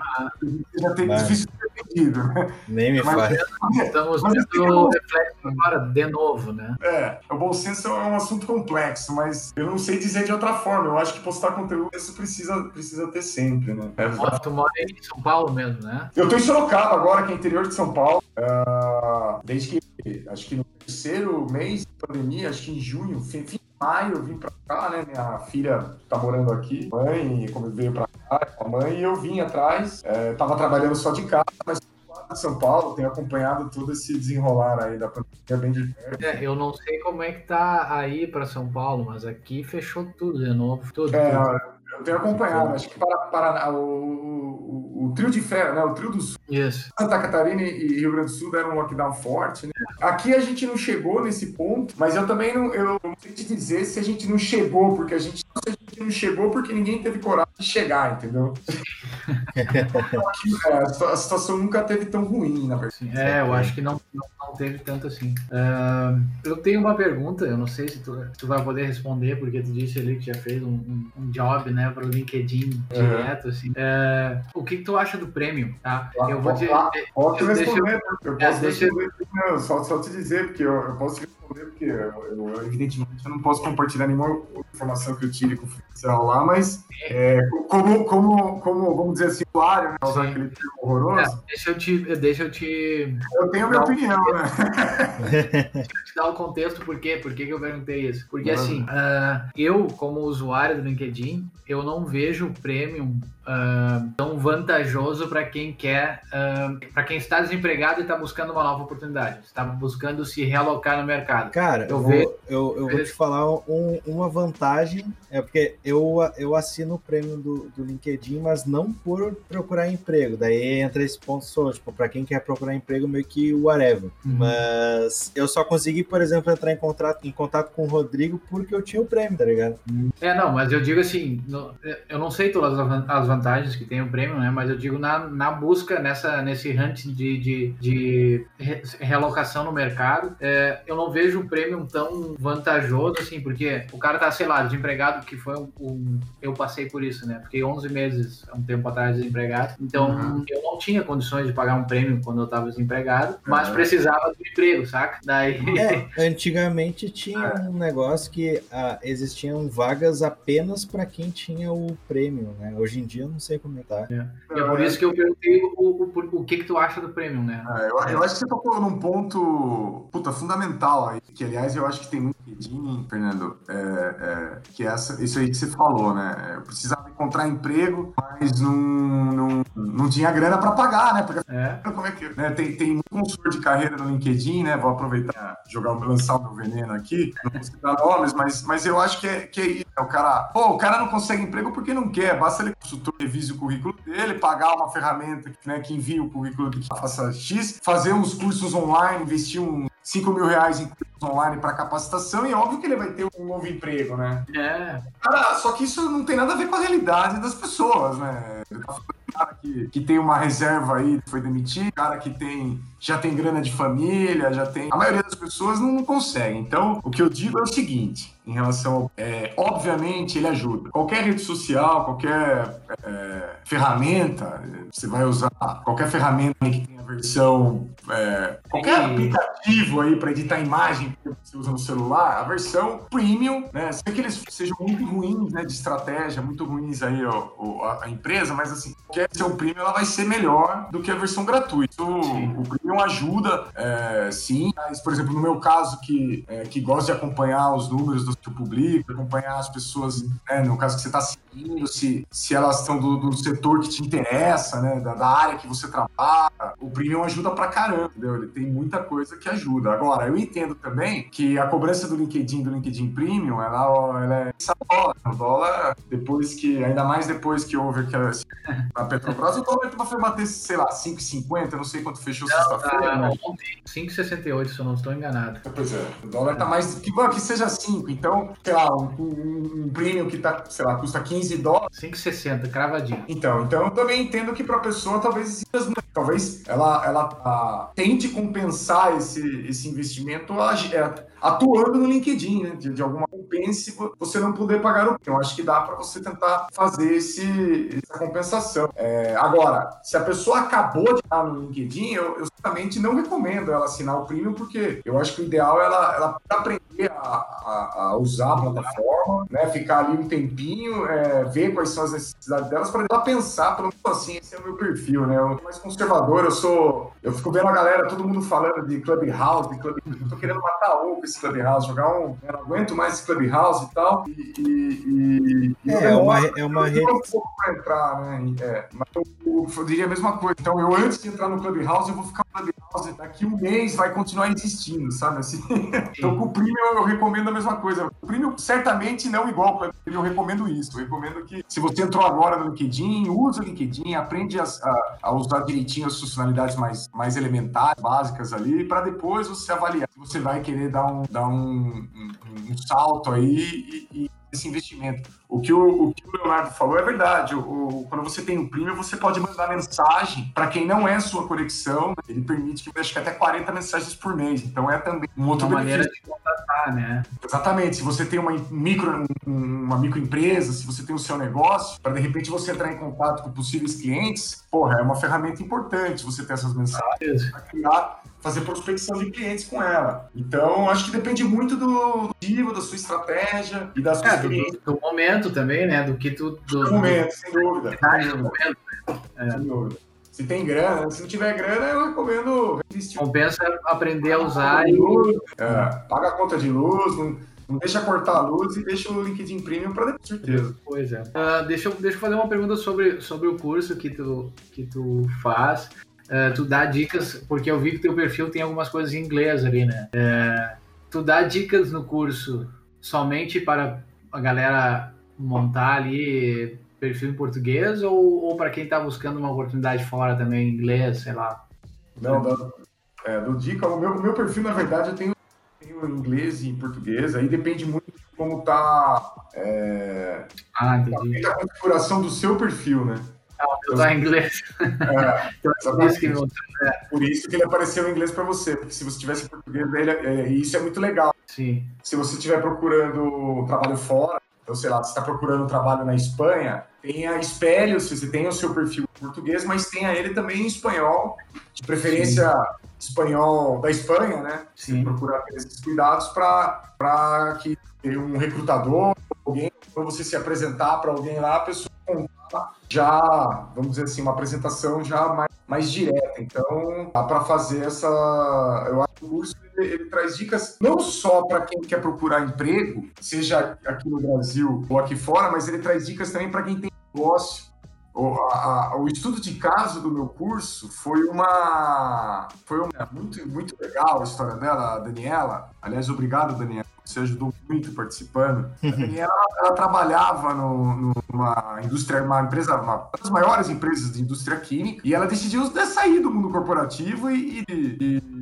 seja ter, Vai. difícil entendido, né? Nem me Mas- fale. Estamos Mas tendo reflexo agora de novo, né? É, o bom senso é um assunto complexo, mas eu não sei dizer de outra forma. Eu acho que postar conteúdo isso precisa, precisa ter sempre, né? É, Tu mora em São Paulo mesmo, né? Eu tô em Sorocaba agora, que é interior de São Paulo. Ah, desde que, acho que no terceiro mês de pandemia, acho que em junho, fim, fim de maio, eu vim pra cá, né? Minha filha tá morando aqui, mãe, como veio pra cá, com a mãe, e eu vim atrás. É, tava trabalhando só de casa, mas de São Paulo, tenho acompanhado todo esse desenrolar aí da pandemia bem de perto. É, eu não sei como é que tá aí para São Paulo, mas aqui fechou tudo de novo. Tudo. É, tudo. eu tenho acompanhado, acho que para, para o, o, o trio de ferro, né? O trio do Sul, Isso. Santa Catarina e Rio Grande do Sul deram um lockdown forte, né? Aqui a gente não chegou nesse ponto, mas eu também não, eu não sei te dizer se a gente não chegou, porque a gente, a gente não chegou porque ninguém teve coragem de chegar, entendeu? [laughs] É, a situa- a situação nunca teve tão ruim, na verdade. É, eu acho que não, não, não teve tanto assim. Ah, eu tenho uma pergunta, eu não sei se tu, tu vai poder responder, porque tu disse ali que já fez um, um, um job, né, para o LinkedIn Uhum. direto, assim. É, o que, que tu acha do prêmio, tá? Eu vou te... Posso eu- responder, eu É, posso eu- responder, não, só, só te dizer, porque eu, eu posso te responder, porque eu, eu, evidentemente eu não posso compartilhar nenhuma informação que eu tire confidencial lá, mas é, como, como, como, vamos dizer assim, usuário, né, usar aquele termo horroroso, É, deixa eu te, deixa eu te, eu tenho a minha opinião, né? [laughs] te dar o contexto por quê? Por que, que eu perguntei isso? Porque Manda. assim, ah, eu, como usuário do LinkedIn, eu não vejo o Premium ah, tão vantajoso para quem quer, para quem está desempregado e está buscando uma nova oportunidade, está buscando se realocar no mercado. Cara, Eu eu, vejo- vou, eu, eu vou te falar um- uma vantagem, é porque eu, eu assino o prêmio do, do LinkedIn, mas não por procurar emprego. Daí entra esse ponto só, tipo, pra quem quer procurar emprego, meio que whatever. Uhum. Mas eu só consegui, por exemplo, entrar em contato, em contato com o Rodrigo porque eu tinha o prêmio, tá ligado? É, não, mas eu digo assim, no- eu não sei todas as van- as vantagens que tem o prêmio, né? Mas eu digo na, na busca, nessa, nesse hunt de, de, de re- realocação no mercado, é, eu não vejo o prêmio tão vantajoso, assim, porque o cara tá, sei lá, desempregado, que foi um, um- Eu passei por isso, né? Fiquei 11 meses, há um tempo atrás, desempregado. Então, Uhum. eu não tinha condições de pagar um prêmio quando eu tava desempregado, mas Uhum. precisava do emprego, saca? Daí. É, [laughs] antigamente tinha um negócio que ah, existiam vagas apenas pra quem tinha o prêmio, né? Hoje em dia eu não sei como é tá. E é por isso que eu perguntei o, o, o, o que que tu acha do prêmio, né? É, eu, eu acho que você tocou num ponto puta, fundamental aí, que aliás eu acho que tem muito LinkedIn, Fernando, é, é, que é essa, isso aí que você falou, né? Eu precisava encontrar emprego, mas não, não, não tinha grana para pagar, né? Porque é. [laughs] como é que né? tem, tem um consultor de carreira no LinkedIn, né? Vou aproveitar jogar lançar o meu veneno aqui, não vou citar nomes, mas, mas eu acho que é, que é isso. É o cara, pô, o cara não consegue emprego porque não quer, basta ele consultor revise o currículo dele, pagar uma ferramenta né, que envia o currículo que faça X, fazer uns cursos online, investir um 5 mil reais em online para capacitação e óbvio que ele vai ter um novo emprego, né? É. Cara, só que isso não tem nada a ver com a realidade das pessoas, né? Ele tá falando cara que, que tem uma reserva aí, foi demitido, cara que tem já tem grana de família, já tem. A maioria das pessoas não, não consegue. Então, o que eu digo é o seguinte: em relação ao. É, obviamente, ele ajuda. Qualquer rede social, qualquer é, ferramenta, você vai usar qualquer ferramenta que tenha versão. É, qualquer aplicativo aí para editar imagem que você usa no celular, a versão premium, né? Sei que eles sejam muito ruins, né? De estratégia, muito ruins aí ó, a, a, empresa, mas assim, qualquer versão premium ela vai ser melhor do que a versão gratuita. O, o premium ajuda, é, sim. Mas, por exemplo, no meu caso, que, é, que gosta de acompanhar os números do seu público, acompanhar as pessoas, né, no caso que você está seguindo, se, se elas estão do, do, setor que te interessa, né, da, da, área que você trabalha, o premium ajuda pra caramba, entendeu? Ele tem muita coisa que ajuda. Agora, eu entendo também que a cobrança do LinkedIn, do LinkedIn Premium, ela, ela é essa dólar. O dólar, depois que, ainda mais depois que houve aquela, [laughs] a Petrobras, o dólar foi bater, sei lá, 5,50, não sei quanto fechou sexta-feira. Né? 5,68, se eu não estou enganado. Pois é, o dólar tá mais, que, que seja 5, então, sei lá, um, um, um premium que tá, sei lá, custa 15 dólares. 5,60, cravadinho. Então, então eu também entendo que pra pessoa, talvez, talvez ela, ela a, tente compensar esse, esse investimento é, atuando no LinkedIn, né? De, de alguma compense você não poder pagar o Eu acho que dá para você tentar fazer esse, essa compensação. É, agora, se a pessoa acabou de estar no LinkedIn, eu, eu certamente não recomendo ela assinar o Premium, porque eu acho que o ideal é ela, ela aprender a, a, a usar a plataforma, né? Ficar ali um tempinho, é, ver quais são as necessidades delas, para ela pensar, pelo menos assim, esse é o meu perfil, né? Eu sou mais conservador, eu sou. Eu fico vendo a galera, todo mundo falando de Clubhouse, de Clubhouse. Eu tô querendo matar com esse Clubhouse, jogar um. Eu não aguento mais esse Clubhouse e tal. E, e, e é, é, uma, é uma rede. Um pouco pra entrar, né? É, mas eu, eu, diria a mesma coisa. Então, eu antes de entrar no Clubhouse, eu vou ficar no Clubhouse. Daqui um mês vai continuar existindo, sabe? Assim, [laughs] então, com o Premium, eu recomendo a mesma coisa. O Premium, certamente não igual para eu recomendo isso. Eu recomendo que, se você entrou agora no LinkedIn, use o LinkedIn, aprende a, a, a usar direitinho as funcionalidades mais, mais elementares, básicas ali, para depois você avaliar se você vai querer dar um, dar um, um, um salto aí e, e esse investimento. O que o, o, que o Leonardo falou é verdade. O, o, quando você tem um premium, você pode mandar mensagem para quem não é sua conexão. Ele permite que acho que até 40 mensagens por mês. Então é também um outro uma maneira de contatar, né? Exatamente. Se você tem uma micro uma microempresa, se você tem o seu negócio, para de repente você entrar em contato com possíveis clientes, porra, é uma ferramenta importante você ter essas mensagens para criar fazer prospecção de clientes com ela. Então, acho que depende muito do nível, da sua estratégia e da sua é, do, do, momento também, né? Do que tu. Do, do momento, sem dúvida. Sem dúvida. Momento, né? Sem dúvida. Se tem grana, se não tiver grana, eu recomendo investir. Compensa aprender a usar e. É, paga a conta de luz, não, não deixa cortar a luz e deixa o LinkedIn Premium para depois, certeza. Pois é. Uh, deixa, eu, deixa eu fazer uma pergunta sobre, sobre o curso que tu, que tu faz. Uh, tu dá dicas, porque eu vi que teu perfil tem algumas coisas em inglês ali, né? Uh, tu dá dicas no curso somente para a galera montar ali perfil em português ou, ou para quem está buscando uma oportunidade fora também em inglês, sei lá? Não, do, é, do dica, o meu, meu perfil, na verdade, eu tenho, tenho inglês e português, aí depende muito de como tá, é, ah, entendi. a configuração do seu perfil, né? eu tô em inglês. É, então, por, isso que, é. por isso que ele apareceu em inglês para você, porque se você tivesse em português, ele, é, isso é muito legal. Sim. Se você estiver procurando trabalho fora, então, sei lá, você está procurando trabalho na Espanha, tenha espelhos, você tem o seu perfil em português, mas tenha ele também em espanhol, de preferência Sim. espanhol da Espanha, né? Sim. Procurar ter esses cuidados para que um recrutador, alguém, quando você se apresentar para alguém lá, a pessoa já, vamos dizer assim, uma apresentação já mais mais direta. Então, dá para fazer essa. Eu acho que o curso ele, ele traz dicas não só para quem quer procurar emprego, seja aqui no Brasil ou aqui fora, mas ele traz dicas também para quem tem negócio. O, a, o, estudo de caso do meu curso foi uma. Foi uma, muito, muito legal a história dela, a Daniela. Aliás, obrigado, Daniela. Você ajudou muito participando. A Daniela ela trabalhava no, numa indústria, uma empresa, uma das maiores empresas de indústria química, e ela decidiu sair do mundo corporativo e, e, e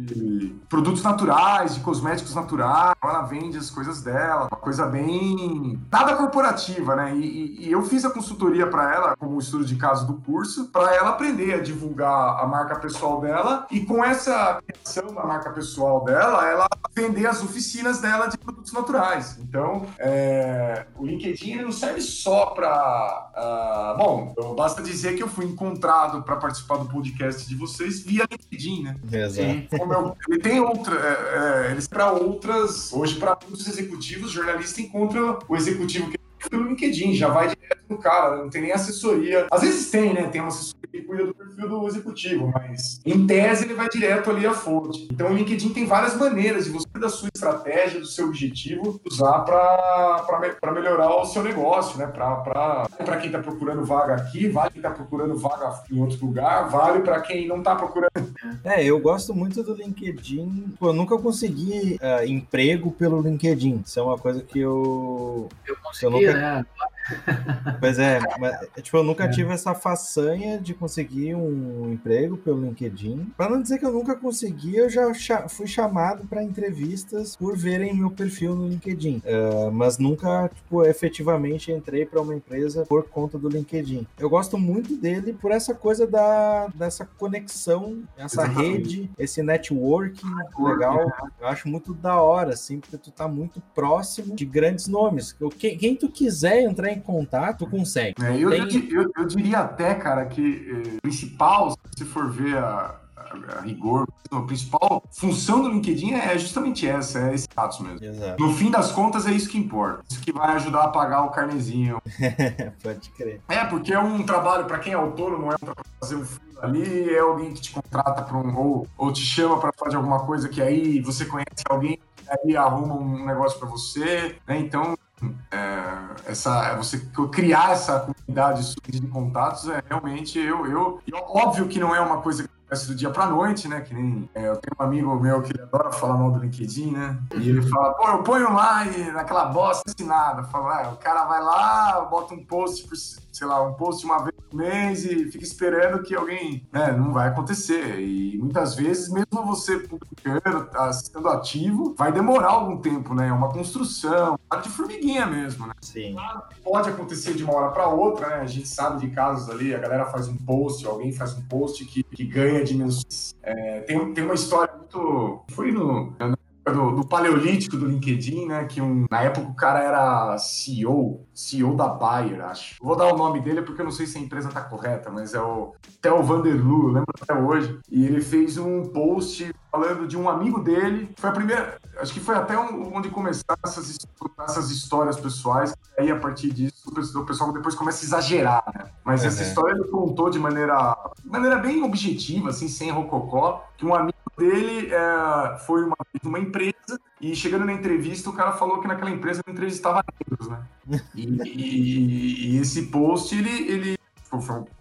produtos naturais, de cosméticos naturais. Ela vende as coisas dela, uma coisa bem. nada corporativa, né? E, e eu fiz a consultoria para ela, como estudo de caso do curso, para ela aprender a divulgar a marca pessoal dela e com essa criação da marca pessoal dela, ela vender as oficinas dela de produtos naturais. Então, é, o LinkedIn não serve só para. Uh, ah, bom, basta dizer que eu fui encontrado para participar do podcast de vocês via LinkedIn, né? Exato. Eu, ele tem outra. É, é, eles para outras. Hoje, para muitos executivos, jornalista encontra o executivo que pelo LinkedIn, já vai direto no cara, não tem nem assessoria. Às vezes tem, né? Tem uma assessoria que cuida do perfil do executivo, mas em tese ele vai direto ali à fonte. Então o LinkedIn tem várias maneiras de você, da sua estratégia, do seu objetivo, usar para melhorar o seu negócio, né? Para quem está procurando vaga aqui, vale quem está procurando vaga em outro lugar, vale para quem não está procurando. É, eu gosto muito do LinkedIn. eu nunca consegui uh, emprego pelo LinkedIn. Isso é uma coisa que eu. Eu consegui, eu. Né? Pois é, [laughs] mas, é, tipo, eu nunca é. tive essa façanha de conseguir um emprego pelo LinkedIn. Para não dizer que eu nunca consegui, eu já fui chamado para entrevistas por verem meu perfil no LinkedIn. Uh, mas nunca, tipo, efetivamente entrei para uma empresa por conta do LinkedIn. Eu gosto muito dele por essa coisa da, dessa conexão, essa Exatamente. rede, esse networking legal. Eu acho muito da hora, assim, porque tu tá muito próximo de grandes nomes. Quem, quem tu quiser entrar em em contato, consegue. É, eu, Tem... eu, eu, diria até, cara, que eh, principal, se for ver a, a, rigor, a principal função do LinkedIn é justamente essa, é esse status mesmo. Exato. No fim das contas, é isso que importa. Isso que vai ajudar a pagar o carnezinho. [laughs] Pode crer. É, porque é um trabalho, para quem é autônomo, é para fazer um ali, é alguém que te contrata para um, ou, ou te chama para fazer alguma coisa que aí você conhece alguém aí arruma um negócio para você, né? Então é, essa, você criar essa comunidade de contatos é realmente eu, eu, óbvio que não é uma coisa que acontece do dia para noite, né? Que nem é, eu tenho um amigo meu que adora falar mal do LinkedIn, né? E ele fala, pô, eu ponho lá e naquela bosta assim nada. Fala, ah, o cara vai lá, bota um post por sei lá, um post uma vez por mês e fica esperando que alguém, né, não vai acontecer. E muitas vezes, mesmo você publicando, tá sendo ativo, vai demorar algum tempo, né? É uma construção, de formiguinha mesmo, né? Sim. Pode acontecer de uma hora para outra, né? A gente sabe de casos ali, a galera faz um post, alguém faz um post que, que ganha dimensões. É, tem, tem uma história muito. Foi no, do, do, paleolítico do LinkedIn, né? Que um, na época o cara era CEO, CEO da Bayer, acho. Vou dar o nome dele porque eu não sei se a empresa tá correta, mas é o Theo Vanderloo, lembro até hoje. E ele fez um post falando de um amigo dele. Foi a primeira, acho que foi até onde começaram essas, essas histórias pessoais. E aí, a partir disso, o pessoal depois começa a exagerar, né? Mas uhum. essa história ele contou de maneira, de maneira bem objetiva, assim, sem rococó, que um amigo dele é, foi uma, uma empresa e chegando na entrevista o cara falou que naquela empresa ele entrevistava negros, né? E, e, e, esse post ele, ele,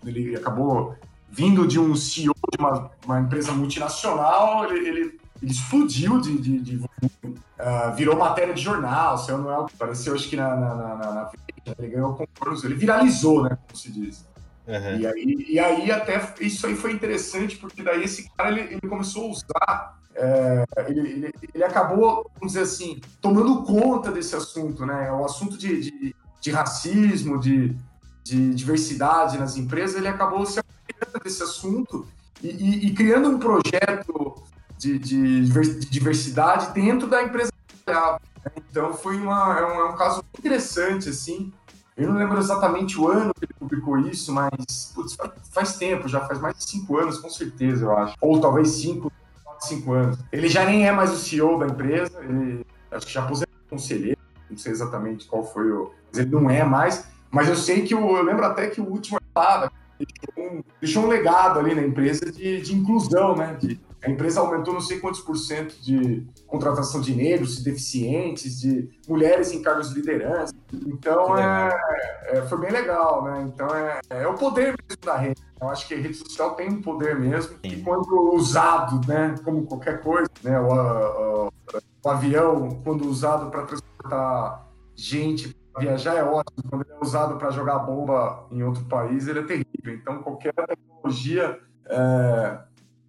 ele acabou vindo de um CEO de uma, uma empresa multinacional, ele, ele, ele explodiu de, de, de uh, virou matéria de jornal, saiu no apareceu acho que na, na, na, na ele ganhou concurso, ele viralizou, né, como se diz. Uhum. E, aí, e aí até isso aí foi interessante, porque daí esse cara ele, ele começou a usar, é, ele, ele, ele, acabou, vamos dizer assim, tomando conta desse assunto, né? O assunto de, de, de racismo, de, de diversidade nas empresas, ele acabou se apropriando desse assunto e, e, e criando um projeto de, de, diversidade dentro da empresa. Então foi uma, é um, é um caso interessante, assim, eu não lembro exatamente o ano que ele publicou isso, mas putz, faz tempo, já faz mais de cinco anos, com certeza, eu acho. Ou talvez cinco, cinco anos. Ele já nem é mais o CEO da empresa, ele acho que já aposentou conselheiro, não sei exatamente qual foi o. Mas ele não é mais. Mas eu sei que o, eu lembro até que o último lá, deixou um, deixou um legado ali na empresa de, de inclusão, né? De, a empresa aumentou não sei quantos por cento de contratação de negros, de deficientes, de mulheres em cargos de liderança. Então, é, é, foi bem legal, né? Então, é, é o poder mesmo da rede. Eu acho que a rede social tem um poder mesmo. E quando usado, né, como qualquer coisa, né, o, o, o avião, quando usado para transportar gente viajar é ótimo, quando ele é usado para jogar bomba em outro país, ele é terrível. Então, qualquer tecnologia é,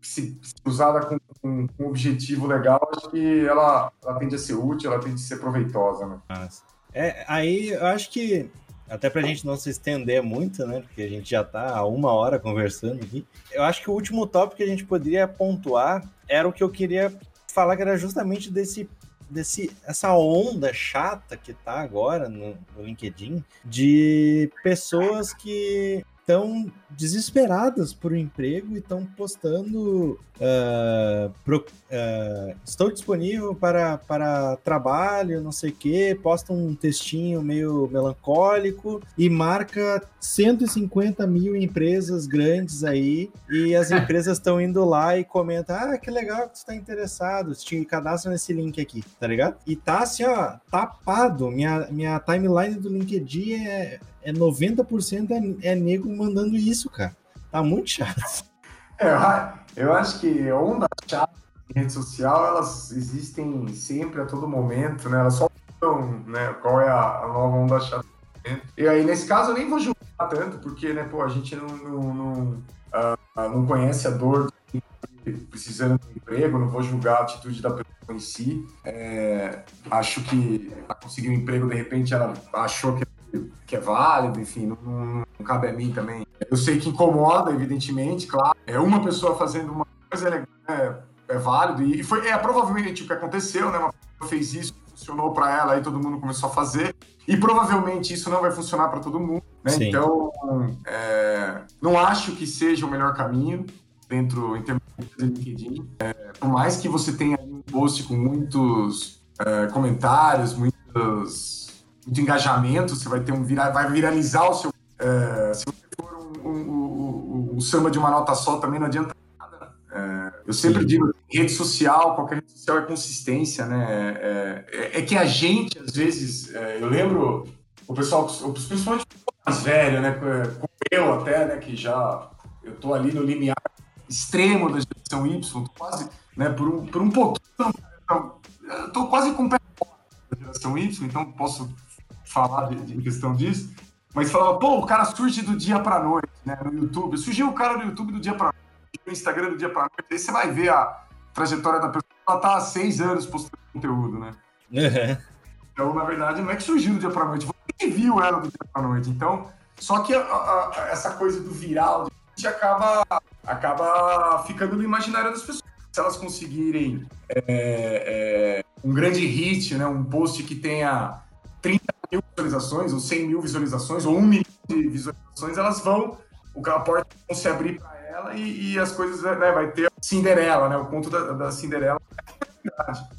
se, se, usada com, com, um objetivo legal, acho que ela, ela tende a ser útil, ela tende a ser proveitosa. Né? É, aí eu acho que, até para a gente não se estender muito, né, porque a gente já está há uma hora conversando aqui, eu acho que o último tópico que a gente poderia pontuar era o que eu queria falar, que era justamente desse desse essa onda chata que tá agora no, no LinkedIn de pessoas que estão desesperadas por um emprego e estão postando uh, pro, uh, estou disponível para, para trabalho, não sei o que, posta um textinho meio melancólico e marca 150 mil empresas grandes aí e as [laughs] empresas estão indo lá e comentam, ah, que legal que tu está interessado, te cadastra nesse link aqui, tá ligado? E tá assim, ó, tapado, minha, minha timeline do LinkedIn é é 90% é, é nego mandando isso, cara. Tá muito chato. [laughs] É, eu acho que onda chata em rede social, elas existem sempre a todo momento, né? Elas só mudam, né? Qual é a, nova onda chata. E aí, nesse caso, eu nem vou julgar tanto, porque, né, pô, a gente não, não, não, uh, não conhece a dor precisando de um emprego, não vou julgar a atitude da pessoa em si. É, acho que ela conseguiu um emprego, de repente ela achou que que é válido, enfim, não, não, não, cabe a mim também. Eu sei que incomoda, evidentemente, claro. É uma pessoa fazendo uma coisa é, é, é válido e foi é provavelmente o que aconteceu, né? Uma pessoa fez isso, funcionou para ela, aí todo mundo começou a fazer e provavelmente isso não vai funcionar para todo mundo. Né? Então, é, não acho que seja o melhor caminho dentro em termos de LinkedIn. É, por mais que você tenha um post com muitos é, comentários, muitos muito engajamento, você vai ter um virar, vai viralizar o seu. É, se você for um, um, um, samba de uma nota só, também não adianta nada. É, eu sempre digo, rede social, qualquer rede social é consistência, né? É, é, é que a gente, às vezes, é, eu lembro o pessoal, principalmente mais velho, né? Como eu até, né? Que já eu tô ali no limiar extremo da geração Y, quase, né? Por um, por um pouquinho, eu tô quase com o pé da geração Y, então posso falar de, de questão disso, mas falava, pô, o cara surge do dia pra noite, né, no YouTube. Surgiu o cara no YouTube do dia pra noite, no Instagram do dia pra noite. Aí você vai ver a trajetória da pessoa, ela tá há seis anos postando conteúdo, né? Uhum. Então, na verdade, não é que surgiu do dia pra noite, você viu ela do dia pra noite. Então, só que a, a, essa coisa do viral, a gente acaba, acaba ficando no imaginário das pessoas. Se elas conseguirem é, é, um grande hit, né, um post que tenha 30 mil visualizações, ou 100 mil visualizações, ou 1 milhão de visualizações, elas vão, a porta vão se abrir para ela e, e, as coisas, né, vai ter Cinderela, né, o conto da, da Cinderela.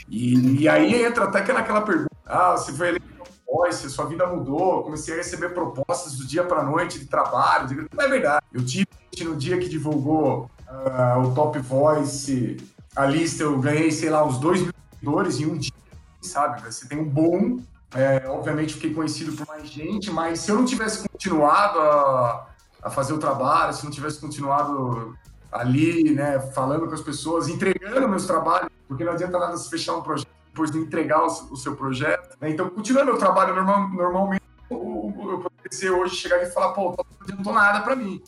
E, e, aí entra até naquela pergunta, ah, se foi eleito voice, sua vida mudou, comecei a receber propostas do dia para noite de trabalho, não é verdade. Eu tive no dia que divulgou uh, o Top Voice, a lista, eu ganhei, sei lá, uns 2 mil seguidores em um dia, sabe? Você tem um boom é, obviamente fiquei conhecido por mais gente, mas se eu não tivesse continuado a, a fazer o trabalho, se não tivesse continuado ali, né, falando com as pessoas, entregando meus trabalhos, porque não adianta nada se fechar um projeto depois de entregar o, o seu projeto. Né? Então, continuando meu trabalho normal, normalmente, eu, eu poderia hoje chegar e falar, pô, não adiantou nada para mim.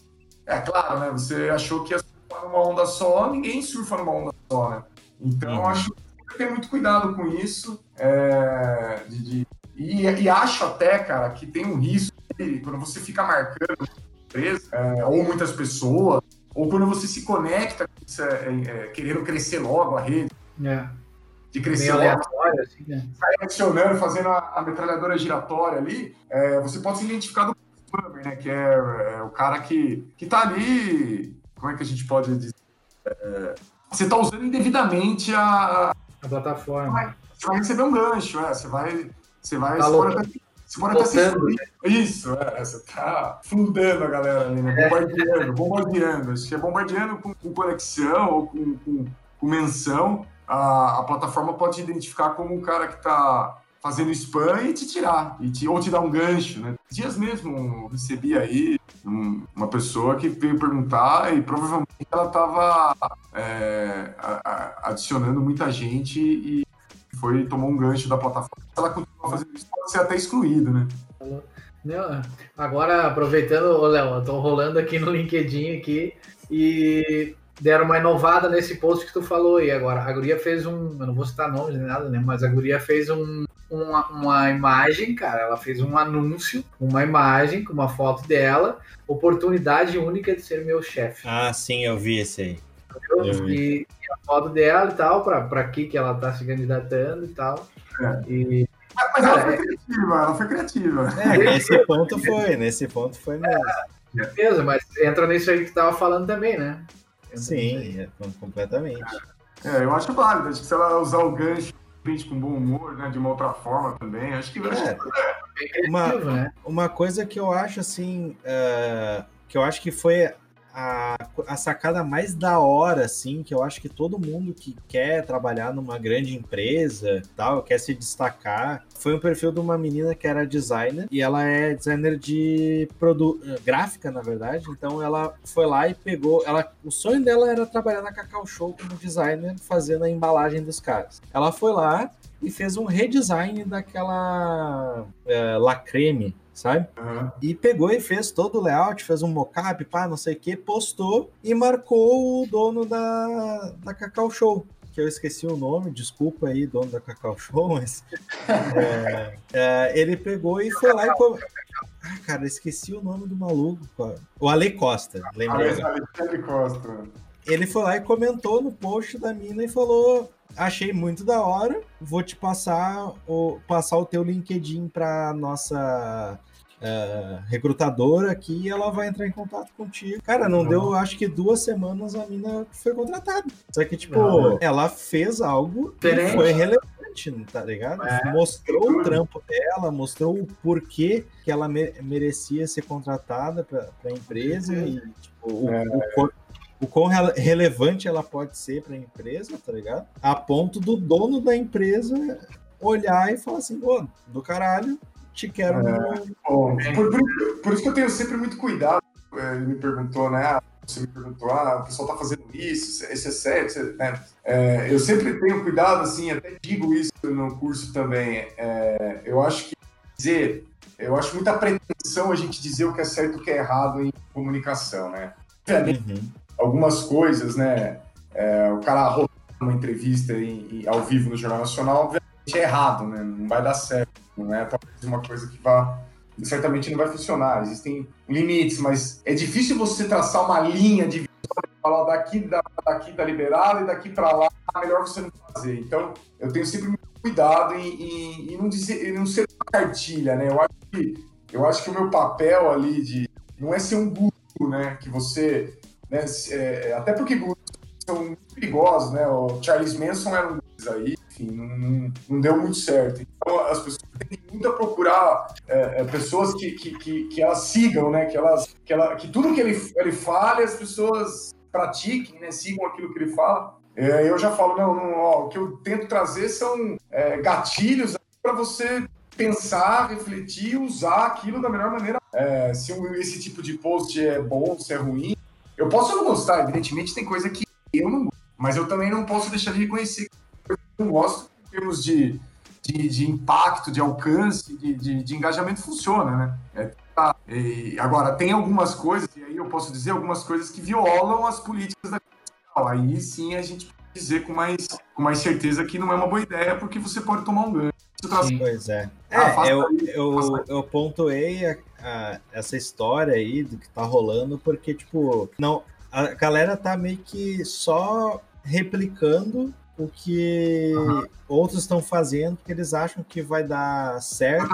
É claro, né? Você achou que ia surfar numa onda só, ninguém surfa numa onda só, né? Então, uhum. acho que ter muito cuidado com isso. É, de, de, e, e, acho até, cara, que tem um risco de, quando você fica marcando empresa, é, ou muitas pessoas, ou quando você se conecta é, é, querendo crescer logo a rede. É. De crescer Meio logo. Assim, né? Sai adicionando, fazendo a, a, metralhadora giratória ali, é, você pode se identificar do spammer, né? Que é, é, o cara que, que tá ali. Como é que a gente pode dizer? você tá usando indevidamente a, a plataforma. Você vai receber um gancho, é, você vai. Você vai. Tá Você pode até se excluir. Isso, é, você tá fludando a galera ali, né? Bombardeando, bombardeando. Acho que é bombardeando com, com conexão ou com, com, com menção. A, a plataforma pode te identificar como um cara que tá fazendo spam e te tirar, e te, ou te dar um gancho, né? Dias mesmo recebi aí um- uma pessoa que veio perguntar e provavelmente ela estava adicionando muita gente e foi tomou um gancho da plataforma. Se ela continuar fazendo isso, pode ser até excluído, né? Não, agora, aproveitando, ô Léo, eu tô rolando aqui no LinkedIn aqui e deram uma inovada nesse post que tu falou aí agora. A guria fez um, eu não vou citar nomes nem nada, né? Mas a guria fez um, uma, uma imagem, cara, ela fez um anúncio, uma imagem com uma foto dela, oportunidade única de ser meu chefe. Ah, sim, eu vi esse aí. entendeu? Eu vi. E a foto dela e tal, pra, pra que que ela tá se candidatando e tal. É. E Mas ela Cara, foi criativa, ela foi criativa. É, nesse ponto foi, nesse ponto foi mesmo. beleza, mas entra nisso aí que tava falando também, né? Entra. Sim, é, completamente. É, eu acho válido. Acho que se ela usar o gancho com bom humor, né? De uma outra forma também, acho que acho É, Bem Uma- criativo, né? uma coisa que eu acho assim, é, que eu acho que foi a, a sacada mais da hora, assim, que eu acho que todo mundo que quer trabalhar numa grande empresa, tal, quer se destacar, foi um perfil de uma menina que era designer e ela é designer de produ gráfica, na verdade. Então ela foi lá e pegou, ela, o sonho dela era trabalhar na Cacau Show como designer, fazendo a embalagem dos caras. Ela foi lá e fez um redesign daquela é, lacreme, sabe? Aham. E pegou e fez todo o layout, fez um mockup, pá, não sei o que, postou e marcou o dono da, da Cacau Show. Que eu esqueci o nome, desculpa aí, dono da Cacau Show, mas. [laughs] é, é, ele pegou e foi lá e. co- Ah, cara, esqueci o nome do maluco. cara. O Ale Costa, lembrei Alexandre Costa. ele foi lá e comentou no post da mina e falou: Achei muito da hora, vou te passar o, passar o teu LinkedIn para nossa eh, recrutadora aqui e ela vai entrar em contato contigo. Cara, não deu, acho que duas semanas a mina foi contratada. Só que, tipo, Não. ela fez algo que foi relevante, tá ligado? É, mostrou o trampo dela, mostrou o porquê que ela me- merecia ser contratada para a empresa e, tipo, o, É. o o quão rele- relevante ela pode ser para a empresa, tá ligado? A ponto do dono da empresa olhar e falar assim, pô, do caralho, te quero É. Bom, por, por- por isso que eu tenho sempre muito cuidado. É, Ele me perguntou, né? ah, Você me perguntou, ah, o pessoal tá fazendo isso, esse é sério, isso é- né? É, eu sempre tenho cuidado, assim, até digo isso no curso também. É, eu acho que dizer, eu acho muita pretensão a gente dizer o que é certo e o que é errado em comunicação, né? Uhum. Algumas coisas, né? é, o cara rodar uma entrevista em- em- ao vivo no Jornal Nacional, obviamente é errado, né? Não vai dar certo, não é talvez uma coisa que vá certamente não vai funcionar. Existem limites, mas é difícil você traçar uma linha de falar daqui, da- daqui tá liberado e daqui para lá é melhor você não fazer. Então, eu tenho sempre muito cuidado em, em- em não dizer, em não ser uma cartilha, né? Eu acho que eu acho que o meu papel ali de não é ser um guru, né? Que você, né? é, até porque são perigosos, né? O Charles Manson era um desses aí, enfim, não, não- não deu muito certo. Então, as pessoas têm muito a procurar é, é, pessoas que, que, que, que elas sigam, né? Que, elas, que, ela, que tudo que ele, ele fale, as pessoas pratiquem, né? Sigam aquilo que ele fala. É, eu já falo, não, não, ó, o que eu tento trazer são é, gatilhos para você pensar, refletir usar aquilo da melhor maneira. É, se esse tipo de post é bom, se é ruim. Eu posso não gostar, evidentemente tem coisa que eu não gosto, mas eu também não posso deixar de reconhecer que eu não gosto em termos de, de, de impacto, de alcance, de, de, de engajamento funciona, né? É, tá. E agora, tem algumas coisas, e aí eu posso dizer algumas coisas que violam as políticas da Aí sim a gente pode dizer com mais, com mais certeza que não é uma boa ideia, porque você pode tomar um ganho. Sim. Pois é. Ah, É, eu, eu, eu pontuei a- essa história aí do que tá rolando, porque, tipo, não, a galera tá meio que só replicando o que outros estão fazendo, porque eles acham que vai dar certo,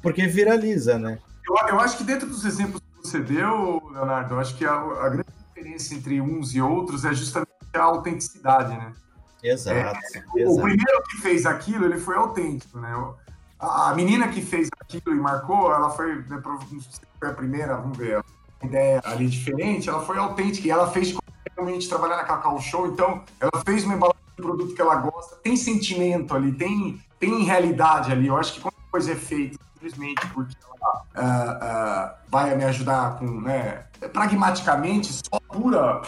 porque viraliza, né? Eu, eu acho que dentro dos exemplos que você deu, Leonardo, eu acho que a, a grande diferença entre uns e outros é justamente a autenticidade, né? Exato. O exato. primeiro que fez aquilo, ele foi autêntico, né? A menina que fez aquilo e marcou, ela foi, né, foi a primeira, vamos ver, a ideia ali diferente, ela foi autêntica e ela fez realmente trabalhar na Cacau Show, então ela fez uma embalagem de produto que ela gosta, tem sentimento ali, tem, tem realidade ali. Eu acho que quando a coisa é feita simplesmente porque ela uh, uh, vai me ajudar com, né, pragmaticamente, só pura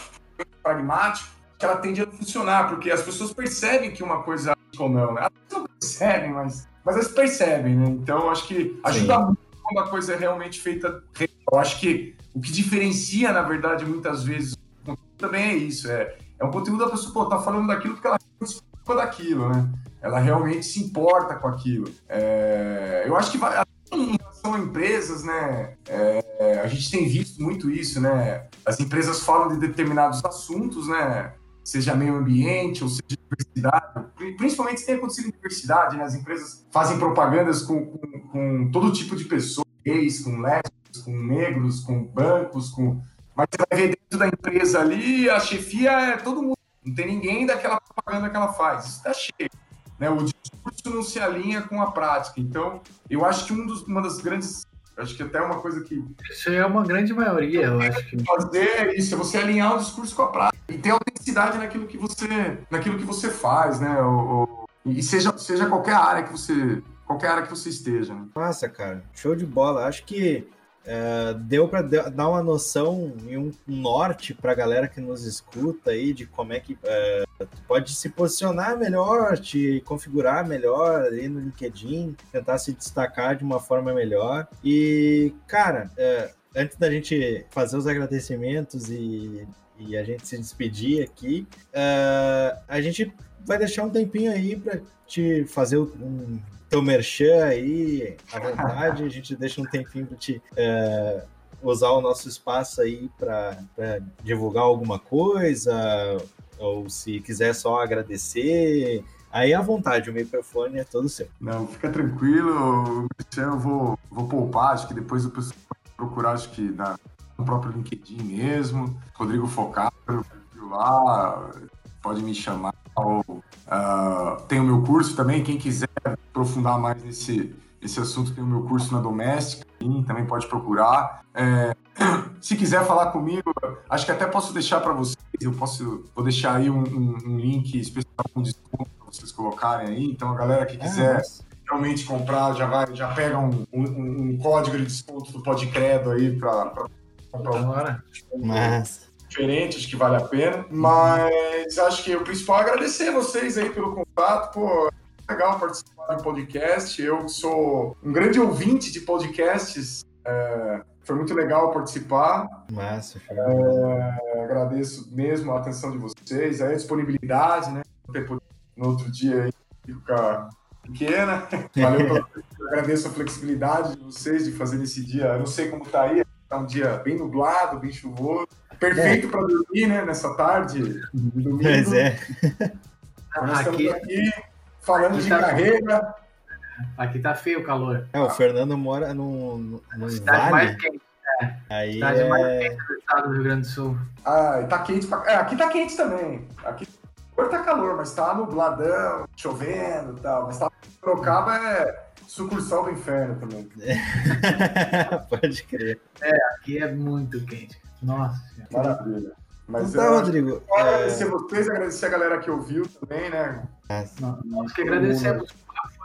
pragmático, que ela tende a funcionar, porque as pessoas percebem que uma coisa ou não, né? Elas não percebem, mas, mas elas percebem, né? Então, acho que ajuda Sim. muito quando a coisa é realmente feita. Eu acho que o que diferencia, na verdade, muitas vezes, também é isso. É, é um conteúdo da pessoa, pô, tá falando daquilo porque ela se daquilo, né? Ela realmente se importa com aquilo. É, eu acho que vai, em relação a empresas, né? É, a gente tem visto muito isso, né? As empresas falam de determinados assuntos, né? Seja meio ambiente ou seja diversidade, principalmente se tem acontecido em diversidade, né? As empresas fazem propagandas com, com, com todo tipo de pessoas, gays, com lésbicas, com negros, com brancos, com. Mas você vai ver dentro da empresa ali, a chefia é todo mundo. Não tem ninguém daquela propaganda que ela faz. Isso está cheio. Né? O discurso não se alinha com a prática. Então, eu acho que um dos, uma das grandes. Acho que até uma coisa que. Isso é uma grande maioria, eu acho que. Fazer é isso, é você alinhar o discurso com a prática. E ter autenticidade naquilo que você, naquilo que você faz, né? O, o, e seja, seja qualquer área que você. Qualquer área que você esteja. Né? Nossa, cara, show de bola. Acho que Uh, deu para dar uma noção e um norte para a galera que nos escuta aí de como é que uh, pode se posicionar melhor, te configurar melhor aí no LinkedIn, tentar se destacar de uma forma melhor. E, cara, uh, antes da gente fazer os agradecimentos e, e a gente se despedir aqui, a gente vai deixar um tempinho aí para te fazer um teu merchan aí à vontade, a gente deixa um tempinho para te é, usar o nosso espaço aí para divulgar alguma coisa, ou se quiser só agradecer. Aí à vontade, o microfone é todo seu. Não, fica tranquilo, eu vou, vou poupar, acho que depois o pessoal procurar, acho que na, no próprio LinkedIn mesmo, Rodrigo Focado, lá, pode me chamar. Uh, tem o meu curso também, quem quiser aprofundar mais nesse, nesse assunto, tem o meu curso na Doméstica, também pode procurar. É, [clears throat] se quiser falar comigo, acho que até posso deixar para vocês, eu posso, vou deixar aí um, um, um link especial com desconto para vocês colocarem aí, então a galera que quiser... É, realmente comprar, já vai, já pega um, um, código de desconto do Podcredo aí para comprar um, Mas... acho que vale a pena. Mas acho que o principal é agradecer a vocês aí pelo contato, pô, legal participar do podcast. Eu sou um grande ouvinte de podcasts. É, foi muito legal participar. Massa. É, agradeço mesmo a atenção de vocês, a disponibilidade, né? No outro dia aí ficar pequena. [laughs] Valeu, agradeço a flexibilidade de vocês de fazer esse dia. Eu não sei como tá aí, tá um dia bem nublado, bem chuvoso. Perfeito é. para dormir, né? Nessa tarde. Domingo. Pois é. Nós aqui, aqui falando de tá carreira. Aqui tá feio o calor. É, o Fernando mora num, num vale. mais quente. É. Aí cidade é... mais quente do estado do Rio Grande do Sul. Ah, tá quente. Pra... É, aqui tá quente também. Aqui agora tá calor, mas tá nubladão, chovendo e tal. Mas tá Sorocaba é sucursal do inferno também. [laughs] Pode crer. É, aqui é muito quente. Nossa. Maravilha. Mas então, Rodrigo. É... Agradecer vocês, agradecer a galera que ouviu também, né? Nós que agradecemos.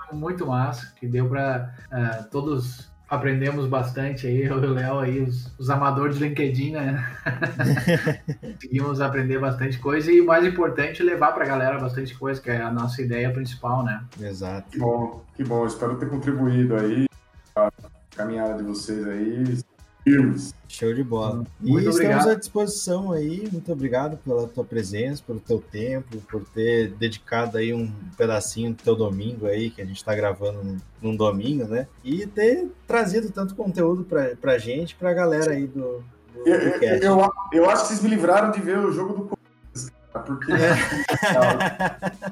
Foi muito massa, que deu para uh, é, todos aprendemos bastante aí, eu e o Léo aí, os, os, amadores de LinkedIn, né? [laughs] Conseguimos aprender bastante coisa e o mais importante, levar para a galera bastante coisa, que é a nossa ideia principal, né? Exato. Que bom, que bom. Espero ter contribuído aí a caminhada de vocês aí firmes. Show de bola. Muito e obrigado. estamos à disposição aí. Muito obrigado pela tua presença, pelo teu tempo, por ter dedicado aí um pedacinho do teu domingo aí, que a gente está gravando num, num, domingo, né? E ter trazido tanto conteúdo pra, pra gente, pra galera aí do, do, eu, eu, eu, acho que vocês me livraram de ver o jogo do Corinthians, porque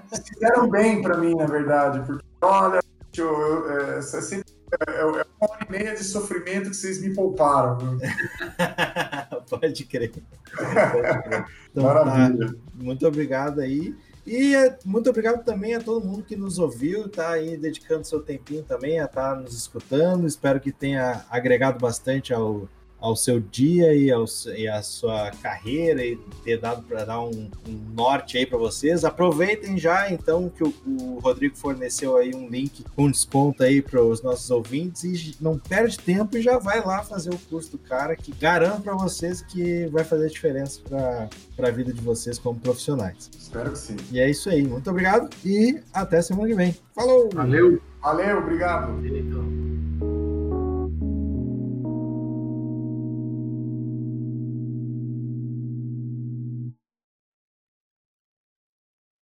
vocês [laughs] fizeram bem para mim, na verdade, porque olha, eu, eu, é, é sempre é, é, uma hora e meia de sofrimento que vocês me pouparam. [laughs] Pode crer. Pode [laughs] crer. Então, Maravilha. Tá. Muito obrigado aí. E é, muito obrigado também a todo mundo que nos ouviu, tá aí dedicando seu tempinho também a estar tá nos escutando. Espero que tenha agregado bastante ao, ao seu dia e, ao, e à sua carreira e ter dado para dar um, um, norte aí para vocês. Aproveitem já então que o, o, Rodrigo forneceu aí um link com desconto aí para os nossos ouvintes e não perde tempo e já vai lá fazer o curso do cara que garanto para vocês que vai fazer diferença para a vida de vocês como profissionais. Espero que sim. E é isso aí. Muito obrigado e até semana que vem. Falou! Valeu! Valeu, obrigado!